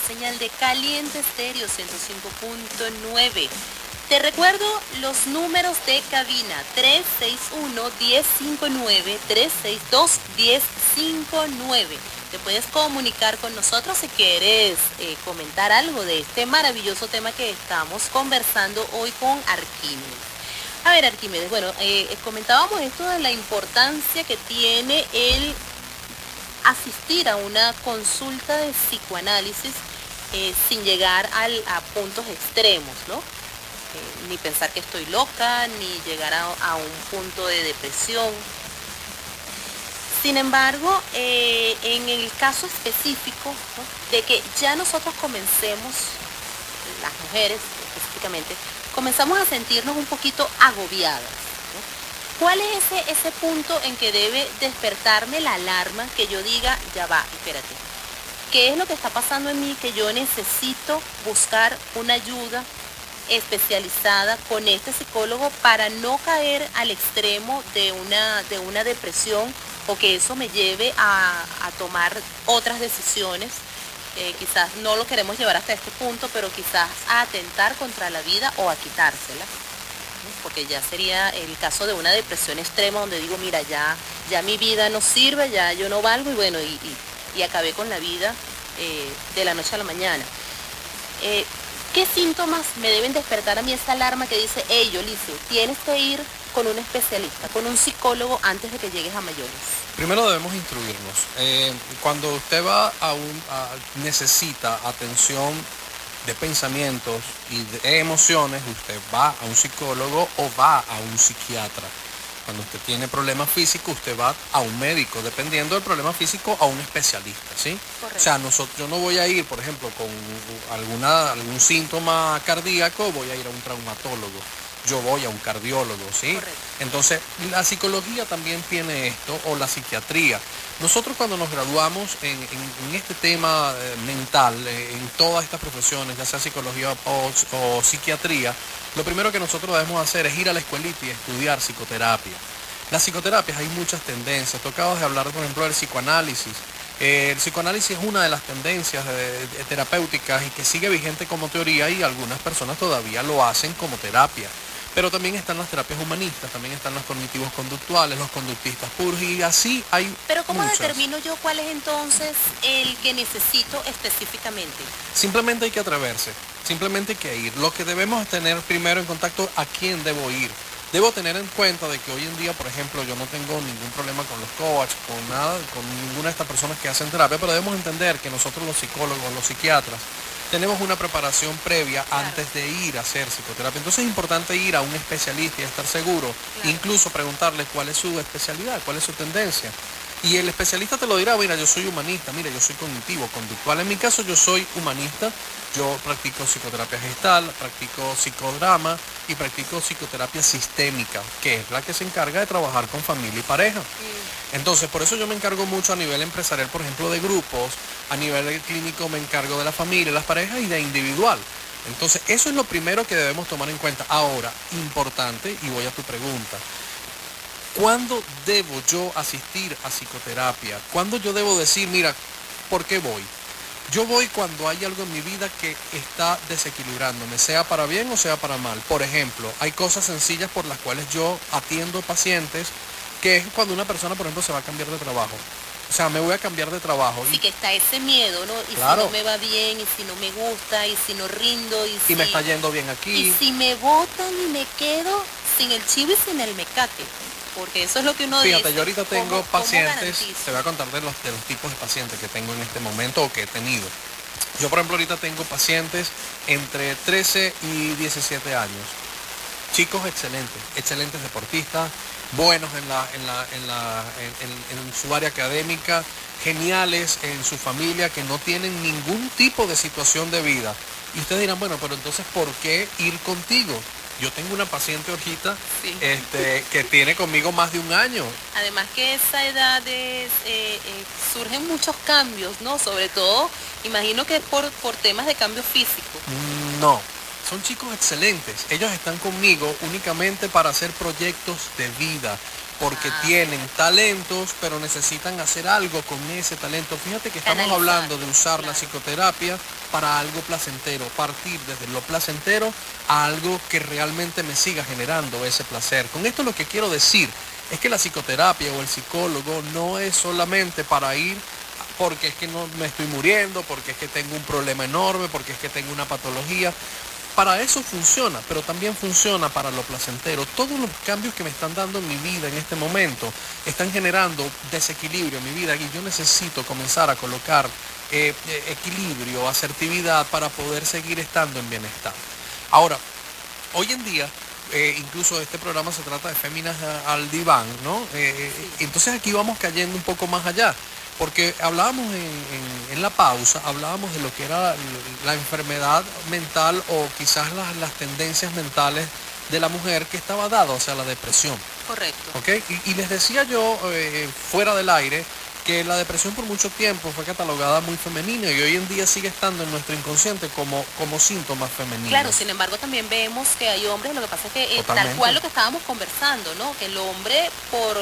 señal de Caliente Estéreo 105.9. Te recuerdo los números de cabina 361-1059, 362-1059. Te puedes comunicar con nosotros si quieres eh, comentar algo de este maravilloso tema que estamos conversando hoy con Arquímedes. A ver, Arquímedes, bueno, eh, eh, comentábamos esto de la importancia que tiene el asistir a una consulta de psicoanálisis eh, sin llegar a puntos extremos, ¿no? Eh, ni pensar que estoy loca, ni llegar a, un punto de depresión. Sin embargo, eh, en el caso específico de que ya nosotros comencemos, las mujeres específicamente, comenzamos a sentirnos un poquito agobiadas. ¿Cuál es ese, ese punto en que debe despertarme la alarma que yo diga, ya va, espérate? ¿Qué es lo que está pasando en mí que yo necesito buscar una ayuda especializada con este psicólogo para no caer al extremo de una, de una depresión o que eso me lleve a, tomar otras decisiones? Eh, quizás no lo queremos llevar hasta este punto, pero quizás a atentar contra la vida o a quitársela porque ya sería el caso de una depresión extrema donde digo, mira, ya, ya mi vida no sirve, ya yo no valgo y bueno, y- y acabé con la vida eh, de la noche a la mañana. Eh, ¿Qué síntomas me deben despertar a mí esa alarma que dice, hey, Yolice, tienes que ir con un especialista, con un psicólogo antes de que llegues a mayores? Primero debemos instruirnos. Eh, cuando usted va a un, necesita atención de pensamientos y de emociones, usted va a un psicólogo o va a un psiquiatra. Cuando usted tiene problemas físicos, usted va a un médico, dependiendo del problema físico, a un especialista, ¿sí? Correcto. O sea, nosotros, yo no voy a ir, por ejemplo, con alguna, algún síntoma cardíaco, voy a ir a un traumatólogo. Yo voy a un cardiólogo, ¿sí? Correcto. Entonces, la psicología también tiene esto, o la psiquiatría. Nosotros cuando nos graduamos en, en- en este tema eh, mental, eh, en todas estas profesiones, ya sea psicología o, o psiquiatría, lo primero que nosotros debemos hacer es ir a la escuelita y estudiar psicoterapia. Las psicoterapias hay muchas tendencias. Tocabas de hablar, por ejemplo, del psicoanálisis. Eh, el psicoanálisis es una de las tendencias de- de terapéuticas y que sigue vigente como teoría y algunas personas todavía lo hacen como terapia. Pero también están las terapias humanistas, también están los cognitivos conductuales, los conductistas puros y así hay Pero ¿cómo muchas. determino yo cuál es entonces el que necesito específicamente? Simplemente hay que atreverse, simplemente hay que ir. Lo que debemos es tener primero en contacto a quién debo ir. Debo tener en cuenta de que hoy en día, por ejemplo, yo no tengo ningún problema con los coaches, con nada, con ninguna de estas personas que hacen terapia, pero debemos entender que nosotros los psicólogos, los psiquiatras, tenemos una preparación previa antes de ir a hacer psicoterapia. Entonces es importante ir a un especialista y estar seguro, Claro. incluso preguntarle cuál es su especialidad, cuál es su tendencia. Y el especialista te lo dirá, mira, yo soy humanista, mira, yo soy cognitivo, conductual. En mi caso yo soy humanista, yo practico psicoterapia gestal, practico psicodrama y practico psicoterapia sistémica, que es la que se encarga de trabajar con familia y pareja. Entonces, por eso yo me encargo mucho a nivel empresarial, por ejemplo, de grupos, a nivel clínico me encargo de la familia, las parejas y de individual. Entonces, eso es lo primero que debemos tomar en cuenta. Ahora, importante, y voy a tu pregunta, ¿cuándo debo yo asistir a psicoterapia? ¿Cuándo yo debo decir, mira, ¿por qué voy? Yo voy cuando hay algo en mi vida que está desequilibrándome, sea para bien o sea para mal. Por ejemplo, hay cosas sencillas por las cuales yo atiendo pacientes, que es cuando una persona, por ejemplo, se va a cambiar de trabajo. O sea, me voy a cambiar de trabajo. Sí que está ese miedo, ¿no? Y Claro. si no me va bien, y si no me gusta, y si no rindo, y, y si... me está yendo bien Y aquí. si me botan y me quedo sin el chivo y sin el mecate. Porque eso es lo que uno Fíjate, dice. yo ahorita ¿Cómo- tengo cómo pacientes, te voy a contar de los, de los tipos de pacientes que tengo en este momento o que he tenido. Yo, por ejemplo, ahorita tengo pacientes entre 13 y 17 años. Chicos excelentes, excelentes deportistas, buenos en, la, en, la, en, la, en, su área académica, geniales en su familia, que no tienen ningún tipo de situación de vida. Y ustedes dirán, bueno, pero entonces, ¿por qué ir contigo? Yo tengo una paciente Sí. este, que tiene conmigo más de un año. Además que esa edad es, eh, eh, surgen muchos cambios, ¿no? Sobre todo, imagino que es por, por temas de cambio físico. No, son chicos excelentes. Ellos están conmigo únicamente para hacer proyectos de vida. porque Ah, tienen talentos, pero necesitan hacer algo con ese talento. Fíjate que estamos hablando de usar la psicoterapia para algo placentero, partir desde lo placentero a algo que realmente me siga generando ese placer. Con esto lo que quiero decir es que la psicoterapia o el psicólogo no es solamente para ir porque es que no me estoy muriendo, porque es que tengo un problema enorme, porque es que tengo una patología. Para eso funciona, pero también funciona para lo placentero. Todos los cambios que me están dando en mi vida en este momento están generando desequilibrio en mi vida y yo necesito comenzar a colocar eh, eh, equilibrio, asertividad para poder seguir estando en bienestar. Ahora, hoy en día, eh, incluso este programa se trata de féminas al diván, ¿no? Eh, entonces aquí vamos cayendo un poco más allá, porque hablábamos en, en- en la pausa, hablábamos de lo que era la, la enfermedad mental o quizás las, las tendencias mentales de la mujer que estaba dada, o sea, la depresión. Correcto. ¿ok? Y, y les decía yo eh, fuera del aire que la depresión por mucho tiempo fue catalogada muy femenina y hoy en día sigue estando en nuestro inconsciente como, como síntomas femeninos. Claro, sin embargo también vemos que hay hombres, lo que pasa es que eh, tal cual lo que estábamos conversando, ¿no? Que el hombre, por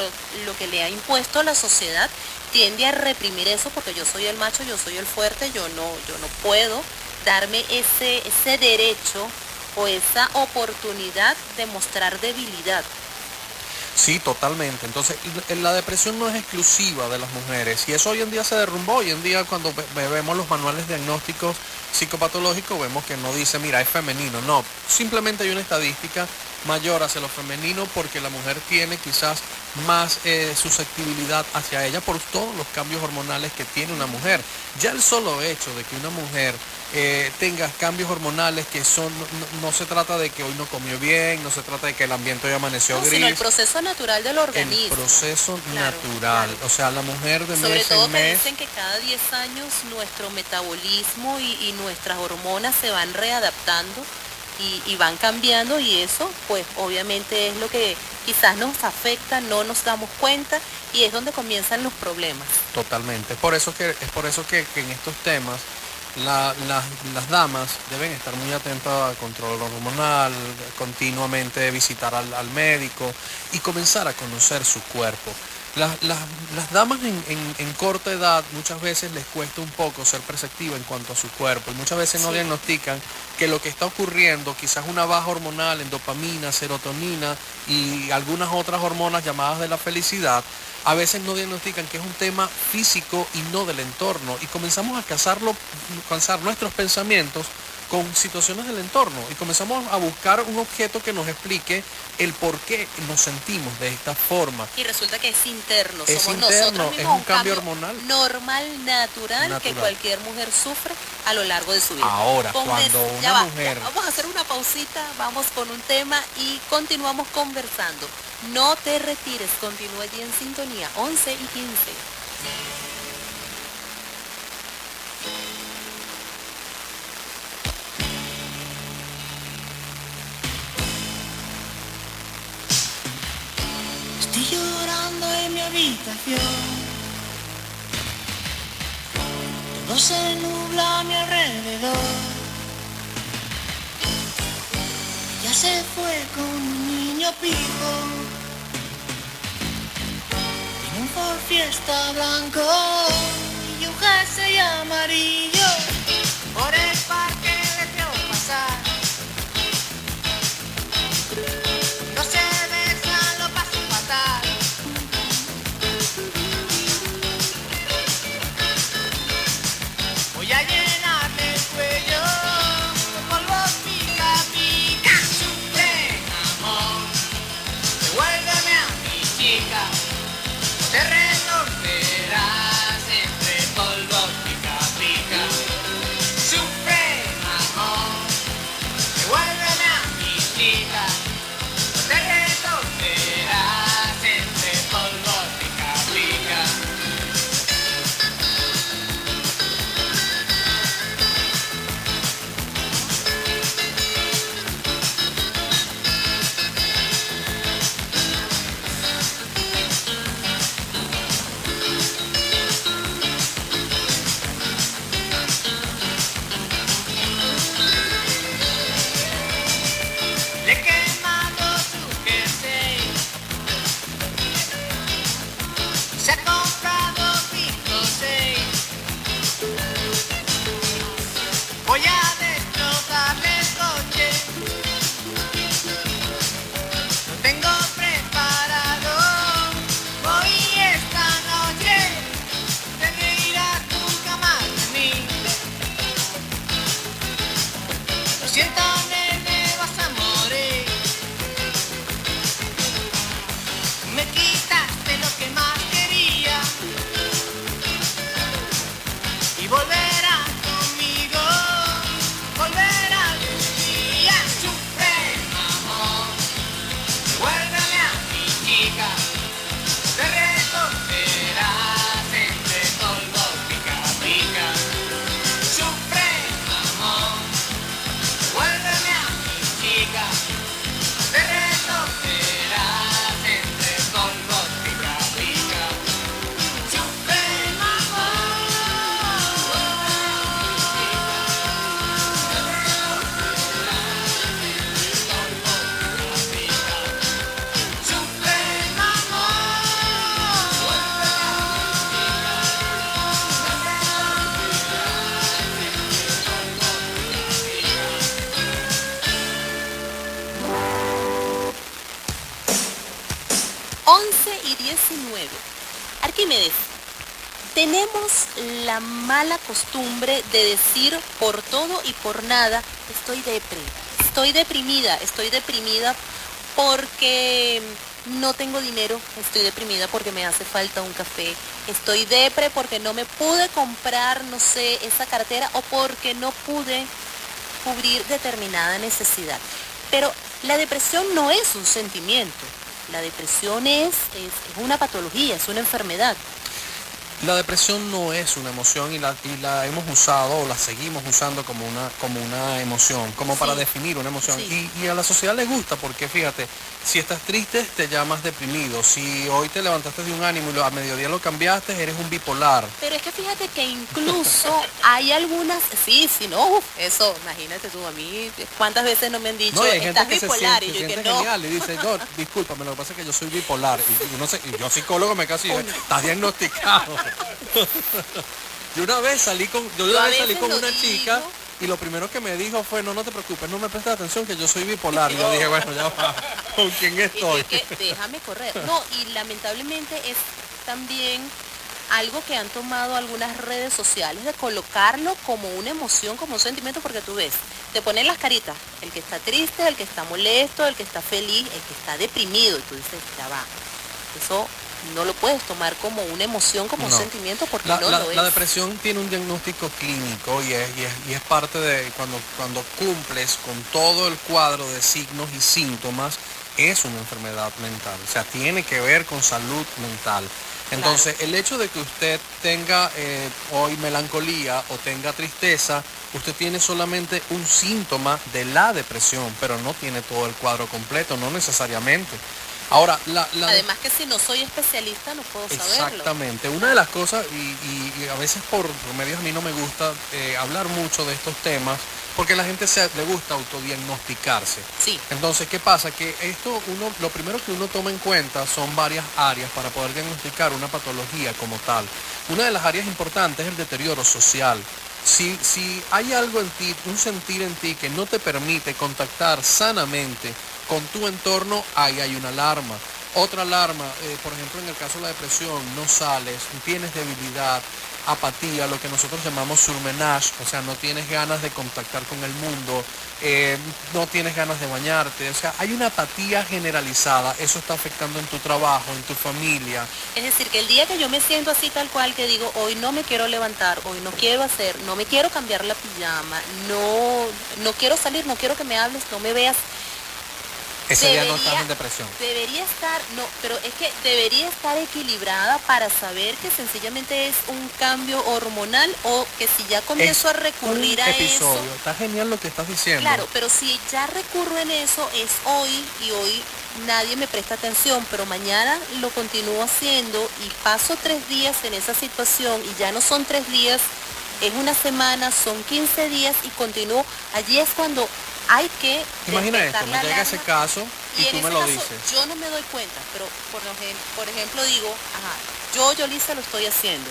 lo que le ha impuesto la sociedad, tiende a reprimir eso porque yo soy el macho, yo soy el fuerte, yo no, yo no puedo darme ese, ese derecho o esa oportunidad de mostrar debilidad. Sí, totalmente. Entonces, la depresión no es exclusiva de las mujeres y eso hoy en día se derrumbó. Hoy en día cuando ve- ve- vemos los manuales diagnósticos psicopatológicos vemos que no dice, mira, es femenino. No, simplemente hay una estadística mayor hacia lo femenino porque la mujer tiene quizás más eh, susceptibilidad hacia ella por todos los cambios hormonales que tiene una mujer. Ya el solo hecho de que una mujer eh, tenga cambios hormonales que son, no, se trata de que hoy no comió bien, no se trata de que el ambiente hoy amaneció No, gris sino el proceso natural del el organismo. proceso Claro, natural. claro. O sea, la mujer de Sobre mes todo en que dicen que cada 10 años nuestro metabolismo y, y nuestras hormonas se van readaptando y, van cambiando y eso pues obviamente es lo que quizás nos afecta, no nos damos cuenta y es donde comienzan los problemas. Totalmente. Por eso que, es por eso que, en estos temas la- las- damas deben estar muy atentas al control hormonal, continuamente visitar al médico y comenzar a conocer su cuerpo. Las, las- las damas en, en- en corta edad muchas veces les cuesta un poco ser perceptiva en cuanto a su cuerpo y muchas veces no Sí. diagnostican que lo que está ocurriendo, quizás una baja hormonal en dopamina, serotonina y algunas otras hormonas llamadas de la felicidad, a veces no diagnostican que es un tema físico y no del entorno y comenzamos a casarlo, casar nuestros pensamientos con situaciones del entorno y comenzamos a buscar un objeto que nos explique el por qué nos sentimos de esta forma. Y resulta que es interno, Es somos interno, nosotros es un cambio hormonal. normal, natural, que cualquier mujer sufre a lo largo de su vida. Ahora, Con cuando una ya va, vamos a hacer una pausita, vamos con un tema y continuamos conversando. No te retires, continúa allí en sintonía, 11 y 15. Estoy llorando en mi habitación. Todo se nubla a mi alrededor. Ya se fue con un niño pijo. En un Ford Fiesta blanco y un jersey amarillo. Decir por todo y por nada, estoy deprimida, estoy deprimida, estoy deprimida porque no tengo dinero, estoy deprimida porque me hace falta un café, estoy depre porque no me pude comprar, no sé, esa cartera o porque no pude cubrir determinada necesidad. Pero la depresión no es un sentimiento, la depresión es, es, es una patología, es una enfermedad. La depresión no es una emoción y la, y la hemos usado o la seguimos usando como una, como una emoción, como para definir una emoción. Sí. Y, y a la sociedad le gusta porque fíjate, si estás triste te llamas deprimido, si hoy te levantaste de un ánimo y lo- a mediodía lo cambiaste, eres un bipolar. Pero es que fíjate que incluso hay algunas, sí, sí, no, eso, imagínate tú, a mí, ¿cuántas veces no me han dicho, No, y hay gente estás que se bipolar? siente, y yo se que no. genial y dice, no, discúlpame, lo que pasa es que yo soy bipolar. Y, uno se- y yo psicólogo me casi estás diagnosticado. yo una vez salí con, yo una vez salí con una chica. Y lo primero que me dijo fue, no, no te preocupes, no me prestes atención que yo soy bipolar. Yo dije, bueno, ya va, ¿con quién Y estoy? que déjame correr. No, y lamentablemente es también algo que han tomado algunas redes sociales de colocarlo como una emoción, como un sentimiento, porque tú ves, te ponen las caritas, el que está triste, el que está molesto, el que está feliz, el que está deprimido, y tú dices, ya va, eso no lo puedes tomar como una emoción, como No. un sentimiento, porque La, no la- lo es. la depresión tiene un diagnóstico clínico y es, y es, y es parte de cuando, cuando cumples con todo el cuadro de signos y síntomas, es una enfermedad mental. O sea, tiene que ver con salud mental. Entonces, el hecho de que usted tenga eh, hoy melancolía o tenga tristeza, usted tiene solamente un síntoma de la depresión, pero no tiene todo el cuadro completo, no necesariamente. Ahora, la, la Además que si no soy especialista no puedo saberlo. Exactamente. Una de las cosas, y, y- y a veces por, por medios a mí no me gusta eh, hablar mucho de estos temas, porque la gente se, le gusta autodiagnosticarse. Sí. Entonces, ¿qué pasa? Que esto, uno, lo primero que uno toma en cuenta son varias áreas para poder diagnosticar una patología como tal. Una de las áreas importantes es el deterioro social. Si, si hay algo en ti, un sentir en ti que no te permite contactar sanamente con tu entorno, ahí hay una alarma. Otra alarma, eh, por ejemplo, en el caso de la depresión, no sales, tienes debilidad, apatía, lo que nosotros llamamos surmenage, o sea, no tienes ganas de contactar con el mundo, eh, no tienes ganas de bañarte, o sea, hay una apatía generalizada, eso está afectando en tu trabajo, en tu familia, Es decir, que el día que yo me siento así tal cual, que digo, hoy no me quiero levantar, hoy no quiero hacer, no me quiero cambiar la pijama, no, no quiero salir, no quiero que me hables, no me veas, ese día no Debería- estás en depresión. debería estar, no, pero es que debería estar equilibrada para saber que sencillamente es un cambio hormonal o que si ya comienzo a recurrir un a episodio, eso, está genial lo que estás diciendo. Claro, pero si ya recurro en eso es hoy y hoy nadie me presta atención, pero mañana lo continúo haciendo y paso tres días en esa situación y ya no son tres días, es una semana, son 15 días y continúo, allí es cuando hay que Imagina esto, me llega ese caso y, en tú me lo caso, dices. Yo no me doy cuenta, pero por, por ejemplo digo, ajá, yo, Yolisa, lo estoy haciendo.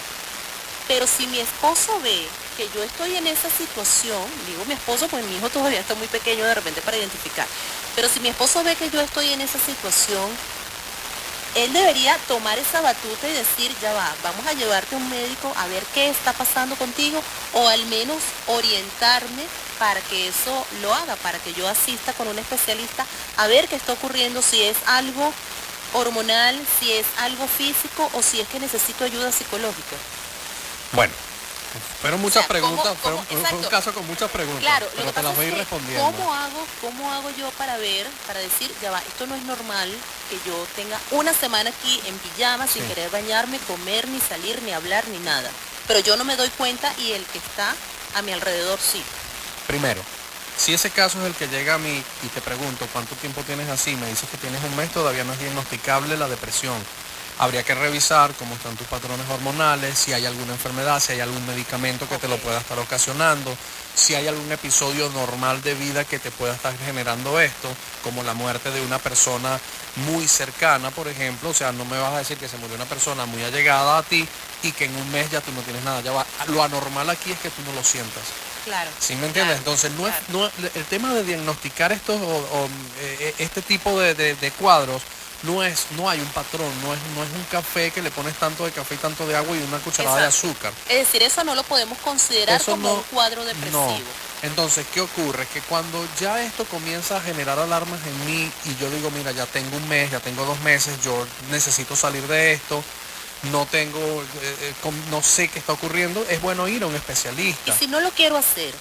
Pero si mi esposo ve que yo estoy en esa situación, digo mi esposo, pues mi hijo todavía está muy pequeño de repente para identificar, pero si mi esposo ve que yo estoy en esa situación, él debería tomar esa batuta y decir, ya va, vamos a llevarte a un médico a ver qué está pasando contigo o al menos orientarme para que eso lo haga, para que yo asista con un especialista a ver qué está ocurriendo, si es algo hormonal, si es algo físico o si es que necesito ayuda psicológica. Bueno, fueron muchas O sea, ¿cómo- preguntas, cómo- fueron- fue un caso con muchas preguntas, Claro, lo pero que te las voy a ir respondiendo. ¿cómo hago, ¿cómo hago yo para ver, para decir, ya va, esto no es normal que yo tenga una semana aquí en pijama sin Sí. querer bañarme, comer, ni salir, ni hablar, ni nada? Pero yo no me doy cuenta y el que está a mi alrededor sí. Primero, si ese caso es el que llega a mí y te pregunto cuánto tiempo tienes así, me dices que tienes un mes, todavía no es diagnosticable la depresión. Habría que revisar cómo están tus patrones hormonales, si hay alguna enfermedad, si hay algún medicamento que te lo pueda estar ocasionando, si hay algún episodio normal de vida que te pueda estar generando esto, como la muerte de una persona muy cercana, por ejemplo. O sea, no me vas a decir que se murió una persona muy allegada a ti y que en un mes ya tú no tienes nada. Ya va. Lo anormal aquí es que tú no lo sientas. Claro. ¿Sí me entiendes? Claro, Entonces, no es, no el tema de diagnosticar estos o, o, eh, este tipo de, de- de cuadros no es, no hay un patrón, no es, no es un café que le pones tanto de café y tanto de agua y una cucharada de azúcar. Es decir, eso no lo podemos considerar Eso como no- un cuadro depresivo. No. Entonces, ¿qué ocurre? Que cuando ya esto comienza a generar alarmas en mí y yo digo, mira, ya tengo un mes, ya tengo dos meses, yo necesito salir de esto, no tengo, eh, eh, no sé qué está ocurriendo, es bueno ir a un Y especialista. si no lo quiero hacer,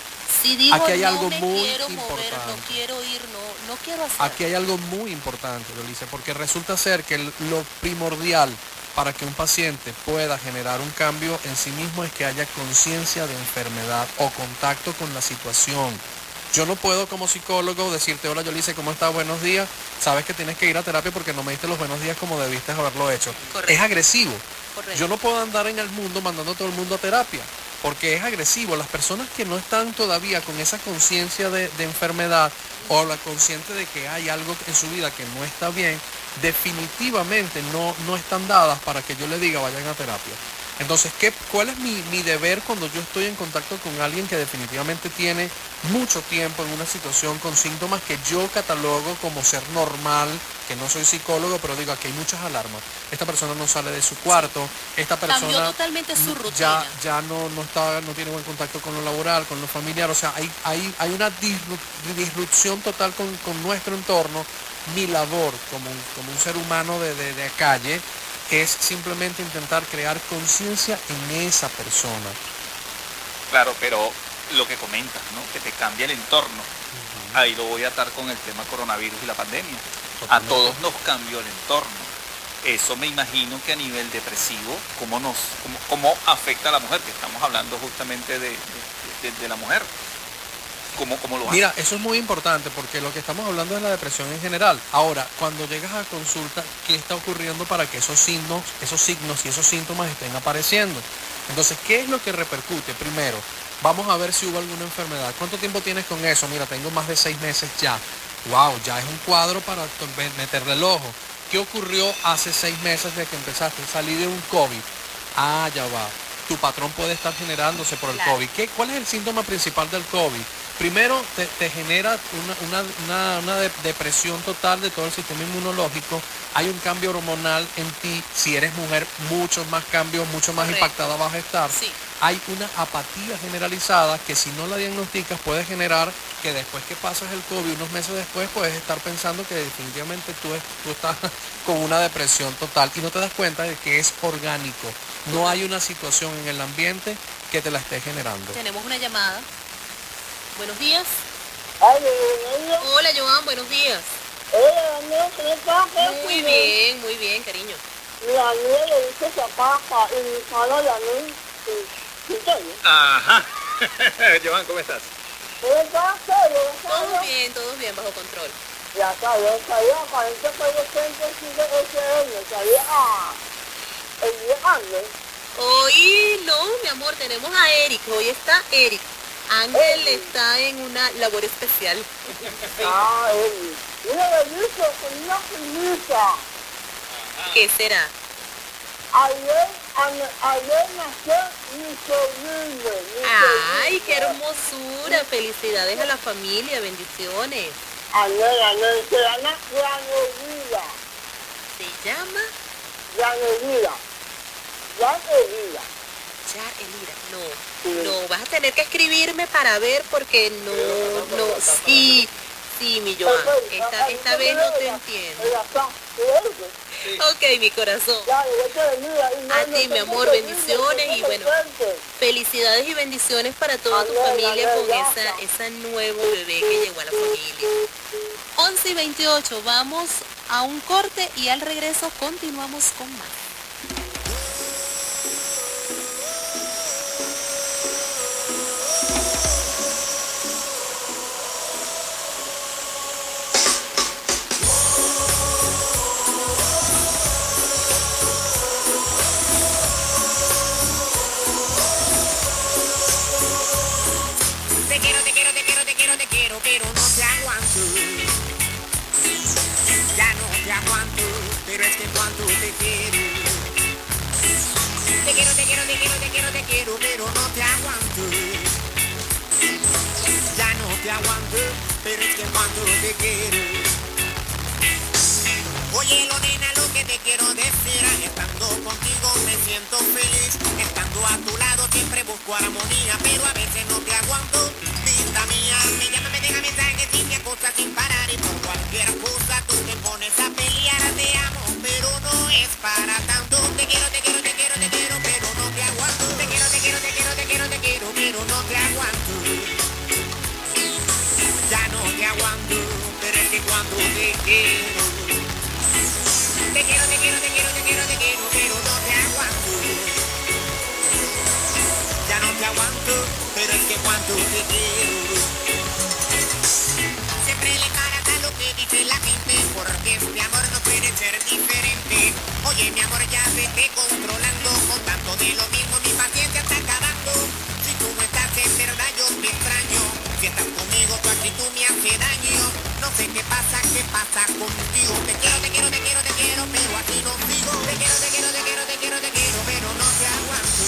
si digo Aquí hay no algo me muy quiero mover, no importante. quiero ir, no, no quiero hacer. Aquí hay algo muy importante, Delice, porque resulta ser que lo primordial para que un paciente pueda generar un cambio en sí mismo es que haya conciencia de enfermedad o contacto con la situación. Yo no puedo como psicólogo decirte, hola Yolice, ¿cómo estás? Buenos días. Sabes que tienes que ir a terapia porque no me diste los buenos días como debiste haberlo hecho. Correcto. Es agresivo. Yo no puedo andar en el mundo mandando a todo el mundo a terapia, porque es agresivo. Las personas que no están todavía con esa conciencia de, de enfermedad o la consciente de que hay algo en su vida que no está bien, definitivamente no, no están dadas para que yo le diga vayan a terapia. Entonces, ¿qué, ¿cuál es mi, mi deber cuando yo estoy en contacto con alguien que definitivamente tiene mucho tiempo en una situación con síntomas que yo catalogo como ser normal, que no soy psicólogo, pero digo, aquí hay muchas alarmas. Esta persona no sale de su cuarto, esta persona Cambió totalmente su n- rutina. ya, ya no, no, está, no tiene buen contacto con lo laboral, con lo familiar, o sea, hay, hay, hay una disru- disrupción total con, con nuestro entorno. Mi labor como, un- como un ser humano de, de, de calle es simplemente intentar crear conciencia en esa persona. Claro, pero lo que comentas, ¿no? Que te cambia el entorno. Ahí lo voy a atar con el tema coronavirus y la pandemia. A todos nos cambió el entorno. Eso me imagino que a nivel depresivo, ¿cómo, nos, cómo, cómo afecta a la mujer? Que estamos hablando justamente de, de- de- de la mujer. ¿Cómo, cómo lo hace? Mira, eso es muy importante porque lo que estamos hablando es la depresión en general. Ahora, cuando llegas a consulta, ¿qué está ocurriendo para que esos signos, esos signos y esos síntomas estén apareciendo? Entonces, ¿qué es lo que repercute? Primero, vamos a ver si hubo alguna enfermedad. ¿Cuánto tiempo tienes con eso? Mira, tengo más de seis meses ya. Wow, ya es un cuadro para meterle el ojo. ¿Qué ocurrió hace seis meses de que empezaste? Salí de un COVID. Ah, ya va. Tu patrón puede estar generándose por el Claro. COVID. ¿Qué, ¿Cuál es el síntoma principal del COVID? Primero, te, te genera una, una- una- una de- depresión total de todo el sistema inmunológico. Hay un cambio hormonal en ti. Si eres mujer, muchos más cambios, mucho más Correcto. impactada vas a estar. Sí. Hay una apatía generalizada que si no la diagnosticas puede generar que después que pasas el COVID, unos meses después, puedes estar pensando que definitivamente tú estás con una depresión total y no te das cuenta de que es orgánico. No hay una situación en el ambiente que te la esté generando. Tenemos una llamada. Buenos días. Hola, Joan, buenos días. amigo, ¿qué le pasa? Muy bien, muy bien, cariño. Mi amiga le dice zapaja y mi pana y a mí, y- y todo. Ajá. Joan, ¿cómo estás? ¿Qué le pasa? Yo Todo bien, todo bien, bajo control. ya sabía, sabía, parece que yo siempre sigue ese año, sabía, ah, el 10 años. Hoy no, mi amor, tenemos a Eric. Hoy está Eric. Ángel está en una labor especial. Ah, él. Mira, le dice con una primicia. ¿Qué será? Ayer a- ayer nació mi sobrino. Ay, qué hermosura. Felicidades a la familia, bendiciones. Ayer, ayer, se llama Granolida. Se llama Granolida. Granolida. Elira. No, no, vas a tener que escribirme para ver porque no, no, sí, sí, mi Joan. Esta, esta vez no te entiendo. Ok, mi corazón. A ti, mi amor, bendiciones y bueno. Felicidades y bendiciones para toda tu familia con esa, esa nuevo bebé que llegó a la familia. 11 y 28, vamos a un corte y al regreso continuamos con más. Te aguanto, pero es que cuánto te quiero. Te quiero, te quiero, te quiero, te quiero, te quiero, pero no te aguanto. Ya no te aguanto, pero es que cuánto te quiero. Oye, lo nena, lo que te quiero decir, estando contigo me siento feliz, estando a tu lado siempre busco armonía, pero a veces no te aguanto, linda mía, me sin parar y por cualquier cosa tú te pones a pelear, te amo, pero no es para tanto, te quiero, te quiero, te quiero, te quiero, pero no te aguanto, te quiero, te quiero, te quiero, te quiero, te quiero, pero no te aguanto. Ya no te aguanto, pero es que cuando te quiero te quiero, te quiero, te quiero, te quiero, te quiero, pero no te aguanto. Ya no te aguanto, pero es que cuánto te quiero. La gente, porque este amor no puede ser diferente. Oye, mi amor, ya te esté controlando, con tanto de lo mismo mi paciencia está acabando. Si tú no estás en verdad, yo te extraño. Si estás conmigo, tu actitud me hace daño. No sé qué pasa, qué pasa contigo. Te quiero, te quiero, te quiero, te quiero, pero así no sigo. Te quiero, te quiero, te quiero, te quiero, te quiero, pero no te aguanto.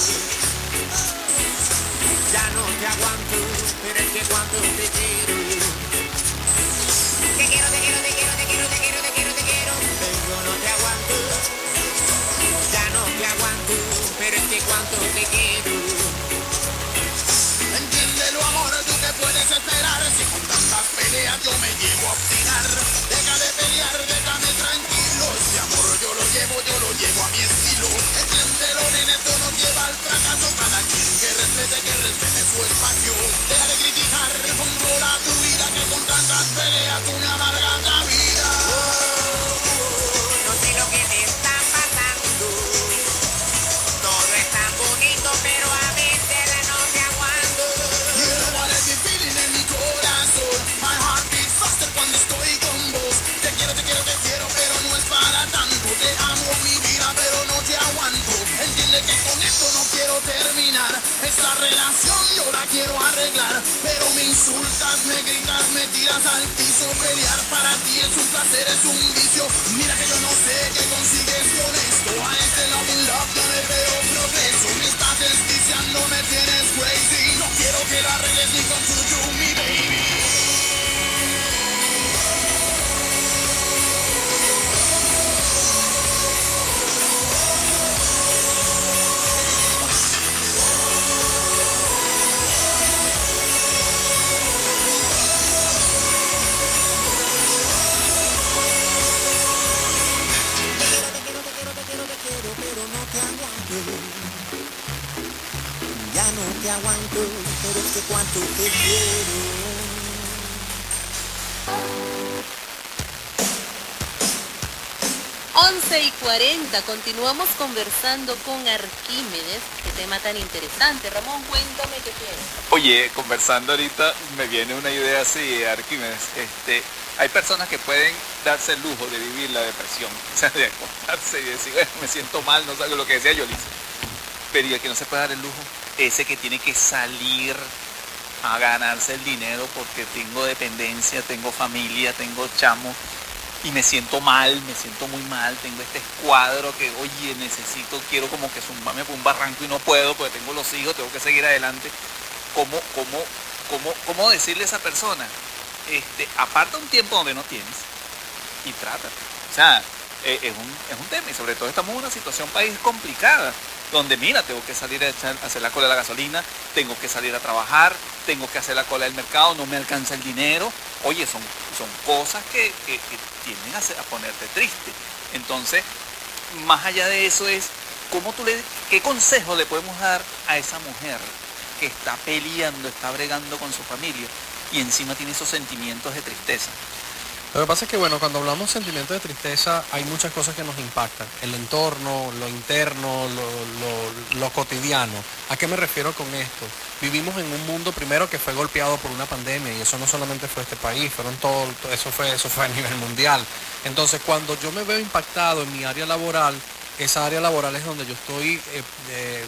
Ya no te aguanto, pero es que cuando te quiero. Yo me llevo a obstinar Deja de pelear, déjame tranquilo. Ese amor yo lo llevo, yo lo llevo a mi estilo. Entiéndelo nene, esto nos lleva al fracaso. Cada quien que respete, que respete su espacio. Deja de criticar, controla tu vida Que con tantas peleas tú me Que con esto no quiero terminar. Esta relación yo la quiero arreglar. Pero me insultas, me gritas, me tiras al piso. Pelear para ti es un placer, es un vicio. Mira que yo no sé qué consigues con esto. A este love love yo le veo progreso. Me estás desquiciando, me tienes crazy. No quiero que la arregles ni con tu Yumi, baby 40, continuamos conversando con Arquímedes. Qué tema tan interesante. Ramón, cuéntame qué tienes. Oye, conversando ahorita me viene una idea así, Arquímedes. Este, hay personas que pueden darse el lujo de vivir la depresión, o sea, de acostarse y decir, "Bueno, me siento mal, no sabes lo que decía Yoliza. Pero ¿y el que no se puede dar el lujo? Ese que tiene que salir a ganarse el dinero porque tengo dependencia, tengo familia, tengo chamo y me siento mal, me siento muy mal, tengo este escuadro que, oye, necesito, quiero como que zumbarme por un barranco y no puedo porque tengo los hijos, tengo que seguir adelante. ¿Cómo, cómo, cómo, cómo decirle a esa persona? Este, aparta un tiempo donde no tienes y trata. O sea, eh, es, un, es un tema y sobre todo estamos en una situación país complicada donde mira, tengo que salir a, echar- a hacer la cola de la gasolina, tengo que salir a trabajar, tengo que hacer la cola del mercado, no me alcanza el dinero. Oye, son, son cosas que, que- tienden a, a ponerte triste. Entonces, más allá de eso es, ¿cómo tú le, ¿qué consejo le podemos dar a esa mujer que está peleando, está bregando con su familia y encima tiene esos sentimientos de tristeza? Lo que pasa es que, bueno, cuando hablamos de sentimientos de tristeza, hay muchas cosas que nos impactan. El entorno, lo interno, lo, lo- lo cotidiano. ¿A qué me refiero con esto? Vivimos en un mundo primero que fue golpeado por una pandemia y eso no solamente fue este país, fueron todo, eso fue, eso fue a nivel mundial. Entonces, cuando yo me veo impactado en mi área laboral, esa área laboral es donde yo estoy eh, eh,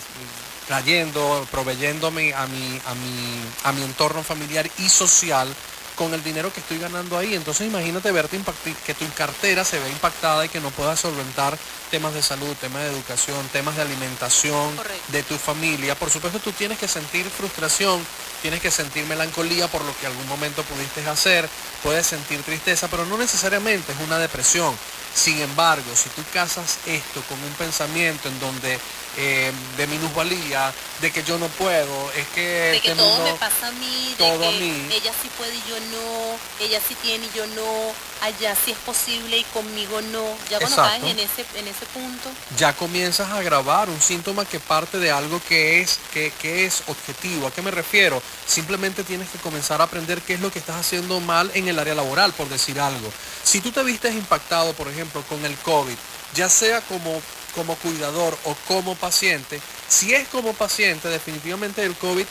trayendo, proveyéndome a mi, a mi, a mi entorno familiar y social con el dinero que estoy ganando ahí. Entonces imagínate verte que tu cartera se ve impactada y que no puedas solventar temas de salud, temas de educación, temas de alimentación Correcto. de tu familia. Por supuesto tú tienes que sentir frustración, tienes que sentir melancolía por lo que algún momento pudiste hacer, puedes sentir tristeza, pero no necesariamente es una depresión. Sin embargo, si tú casas esto con un pensamiento en donde eh, de minusvalía, de que yo no puedo, es que, de que este todo mundo- me pasa a mí, de todo que a mí. ella sí puede y yo no, ella sí tiene y yo no, allá sí es posible y conmigo no. Ya cuando Exacto. caes en ese, en ese punto, ya comienzas a agravar un síntoma que parte de algo que es, que, que es objetivo. ¿A qué me refiero? Simplemente tienes que comenzar a aprender qué es lo que estás haciendo mal en el área laboral, por decir algo. Si tú te vistes impactado, por ejemplo, con el COVID, ya sea como, como cuidador o como paciente, si es como paciente, definitivamente el COVID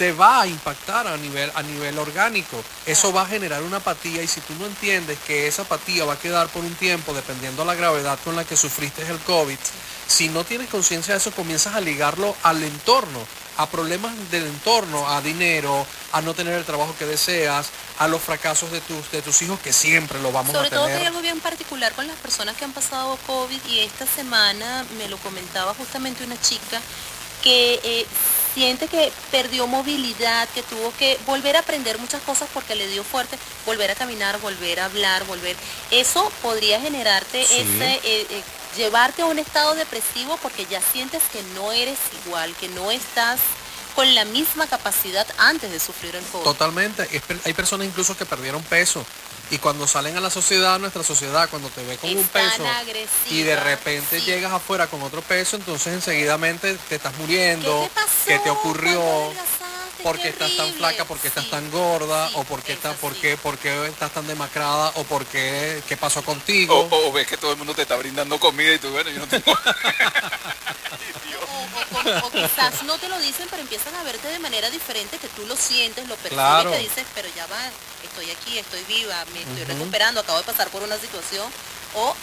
te va a impactar a nivel, a nivel orgánico. Eso va a generar una apatía y si tú no entiendes que esa apatía va a quedar por un tiempo, dependiendo la gravedad con la que sufriste el COVID, si no tienes conciencia de eso, comienzas a ligarlo al entorno, a problemas del entorno, a dinero, a no tener el trabajo que deseas, a los fracasos de tus, de tus hijos que siempre lo vamos sobre a todo que hay tener. algo bien particular con las personas que han pasado COVID y esta semana me lo comentaba justamente una chica que eh, siente que perdió movilidad, que tuvo que volver a aprender muchas cosas porque le dio fuerte, volver a caminar, volver a hablar, volver. Eso podría generarte Sí. ese, eh, eh, llevarte a un estado depresivo porque ya sientes que no eres igual, que no estás con la misma capacidad antes de sufrir el COVID. Totalmente. Es Hay personas incluso que perdieron peso. Y cuando salen a la sociedad, nuestra sociedad, cuando te ve con un peso agresivas, y de repente sí. llegas afuera con otro peso, entonces enseguidamente te estás muriendo, ¿Qué te pasó? qué te ocurrió, ¿Cuándo adelgazaste? por qué Qué estás tan flaca, por qué estás Sí, tan gorda, sí, o por qué, es estás, por así. qué, por qué estás tan demacrada, o por qué, qué pasó contigo. o- o ves que todo el mundo te está brindando comida y tú, bueno, yo no tengo... O, quizás no te lo dicen, pero empiezan a verte de manera diferente, que tú lo sientes, lo percibes, Claro. que dices, pero ya va, estoy aquí, estoy viva, me estoy recuperando, acabo de pasar por una situación. O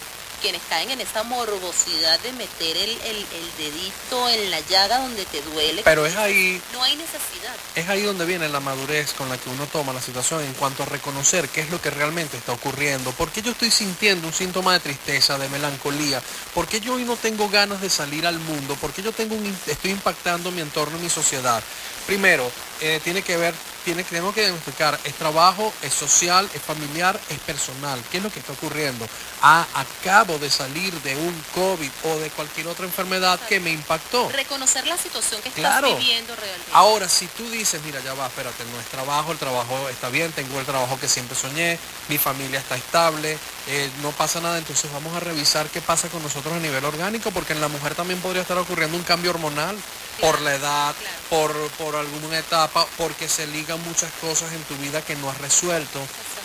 quienes caen en esa morbosidad de meter el, el- el dedito en la llaga donde te duele. Pero es ahí, No hay necesidad. es ahí donde viene la madurez con la que uno toma la situación en cuanto a reconocer qué es lo que realmente está ocurriendo. ¿Por qué yo estoy sintiendo un síntoma de tristeza, de melancolía? ¿Por qué yo hoy no tengo ganas de salir al mundo? ¿Por qué yo tengo un, estoy impactando mi entorno y mi sociedad? Primero, eh, tiene que ver, tiene, tenemos que identificar, es trabajo, es social, es familiar, es personal. ¿Qué es lo que está ocurriendo? Ah, acabo de salir de un COVID o de cualquier otra enfermedad que me impactó. Reconocer la situación que estás Claro. viviendo realmente. Ahora, si tú dices, mira, ya va, espérate, no es trabajo, el trabajo está bien, tengo el trabajo que siempre soñé, mi familia está estable, eh, no pasa nada, entonces vamos a revisar qué pasa con nosotros a nivel orgánico, porque en la mujer también podría estar ocurriendo un cambio hormonal por la edad, claro. por, por alguna etapa, porque se ligan muchas cosas en tu vida que no has resuelto.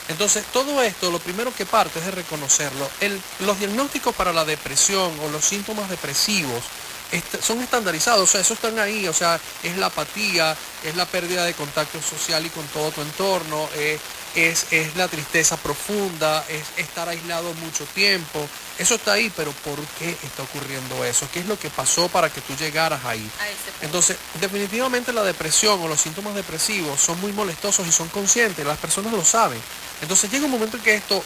Entonces, todo esto, lo primero que parte es de reconocerlo. El- los diagnósticos para la depresión o los síntomas depresivos son estandarizados, o sea, eso están ahí, o sea, es la apatía, es la pérdida de contacto social y con todo tu entorno, eh, es, es la tristeza profunda, es estar aislado mucho tiempo, eso está ahí, pero ¿por qué está ocurriendo eso? ¿Qué es lo que pasó para que tú llegaras ahí? Entonces, definitivamente la depresión o los síntomas depresivos son muy molestosos y son conscientes, las personas lo saben. Entonces llega un momento en que esto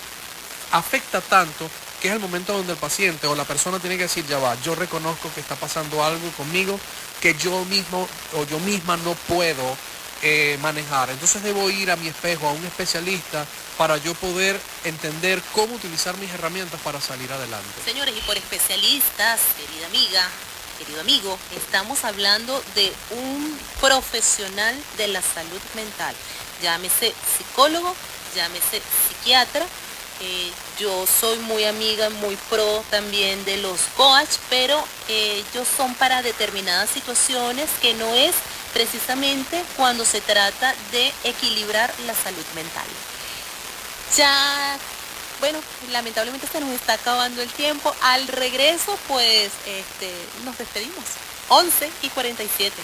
afecta tanto que es el momento donde el paciente o la persona tiene que decir, ya va, yo reconozco que está pasando algo conmigo que yo mismo o yo misma no puedo eh, manejar. Entonces debo ir a mi espejo, a un especialista, para yo poder entender cómo utilizar mis herramientas para salir adelante. Señores, y por especialistas, querida amiga, querido amigo, estamos hablando de un profesional de la salud mental. Llámese psicólogo, llámese psiquiatra. Eh, yo soy muy amiga, muy pro también de los coach, pero eh, ellos son para determinadas situaciones que no es precisamente cuando se trata de equilibrar la salud mental. Ya, bueno, lamentablemente se nos está acabando el tiempo. Al regreso, pues, este, nos despedimos. 11 y 47.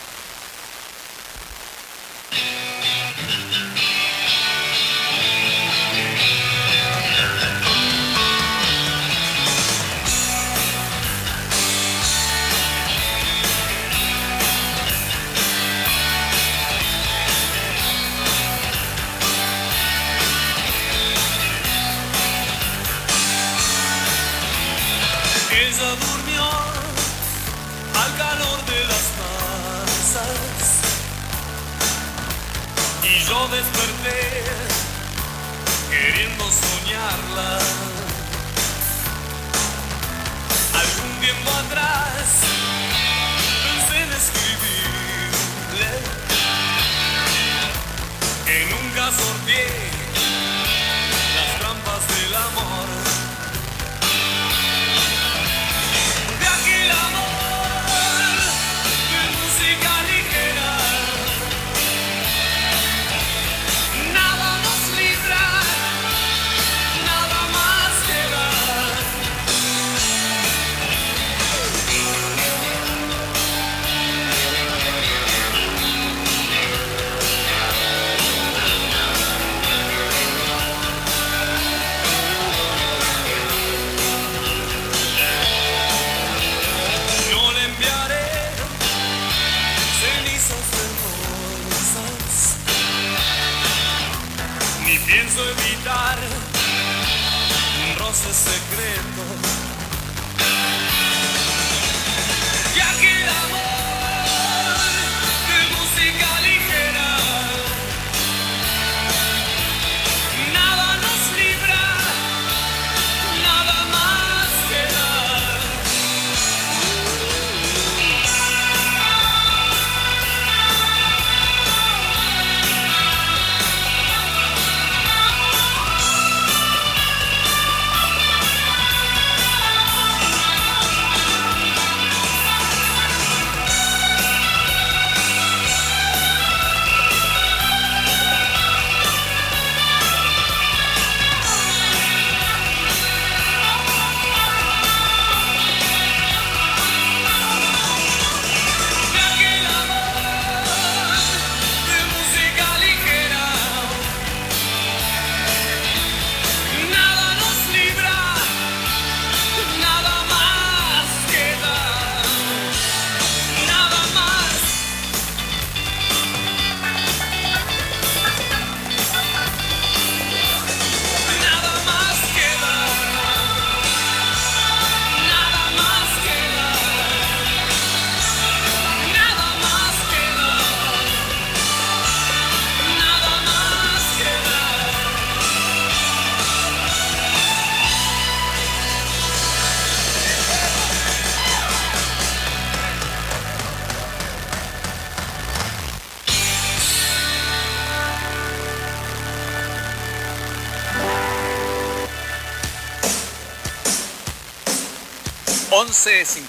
Ella durmió al calor de las masas y yo desperté queriendo soñarla. Algún tiempo atrás pensé en escribirle que nunca sorteé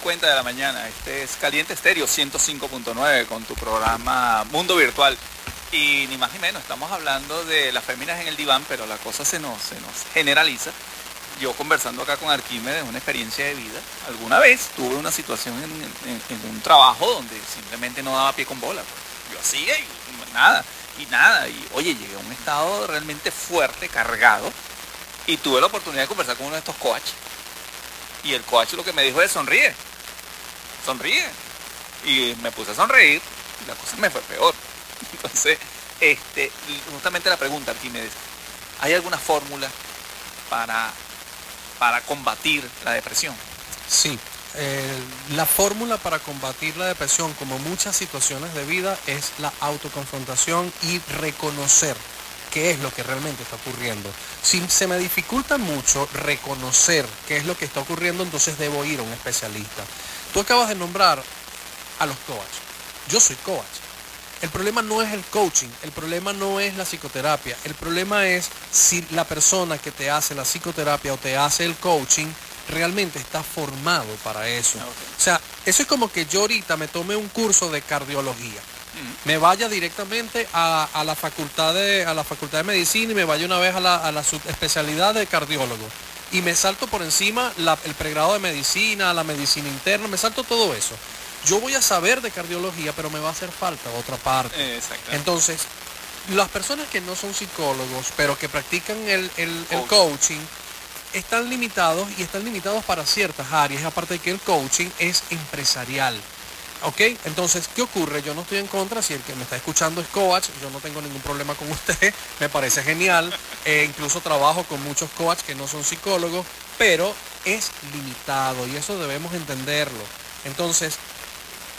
50 de la mañana. Este es Caliente Estéreo 105.9 con tu programa Mundo Virtual. Y ni más ni menos, estamos hablando de las féminas en el diván, pero la cosa se nos, se nos generaliza. Yo conversando acá con Arquímedes, una experiencia de vida. Alguna vez tuve una situación en, un trabajo donde simplemente no daba pie con bola. Yo hacía y nada, y nada. Y oye, llegué a un estado realmente fuerte, cargado. Y tuve la oportunidad de conversar con uno de estos coaches. Y el coach lo que me dijo es sonríe. Sonríe. Y me puse a sonreír y la cosa me fue peor. Entonces, este, justamente la pregunta, Arquímedes, ¿hay alguna fórmula para para combatir la depresión. Sí, eh, la fórmula para combatir la depresión, como muchas situaciones de vida, es la autoconfrontación y reconocer qué es lo que realmente está ocurriendo. Si se me dificulta mucho reconocer qué es lo que está ocurriendo, entonces debo ir a un especialista. Tú acabas de nombrar a los coaches. Yo soy coach. El problema no es el coaching, el problema no es la psicoterapia, el problema es si la persona que te hace la psicoterapia o te hace el coaching realmente está formado para eso. O sea, eso es como que yo ahorita me tome un curso de cardiología, me vaya directamente a, a la facultad de, a la facultad de medicina y me vaya una vez a la, a la subespecialidad de cardiólogo y me salto por encima la- el pregrado de medicina, la medicina interna, me salto todo eso. Yo voy a saber de cardiología, pero me va a hacer falta otra parte. Entonces, las personas que no son psicólogos, pero que practican el, el- el coaching, están limitados y están limitados para ciertas áreas, aparte de que el coaching es empresarial. ¿Ok? Entonces, ¿qué ocurre? Yo no estoy en contra, si el que me está escuchando es coach, yo no tengo ningún problema con usted, me parece genial, Eh, incluso trabajo con muchos coach que no son psicólogos, pero es limitado y eso debemos entenderlo. Entonces,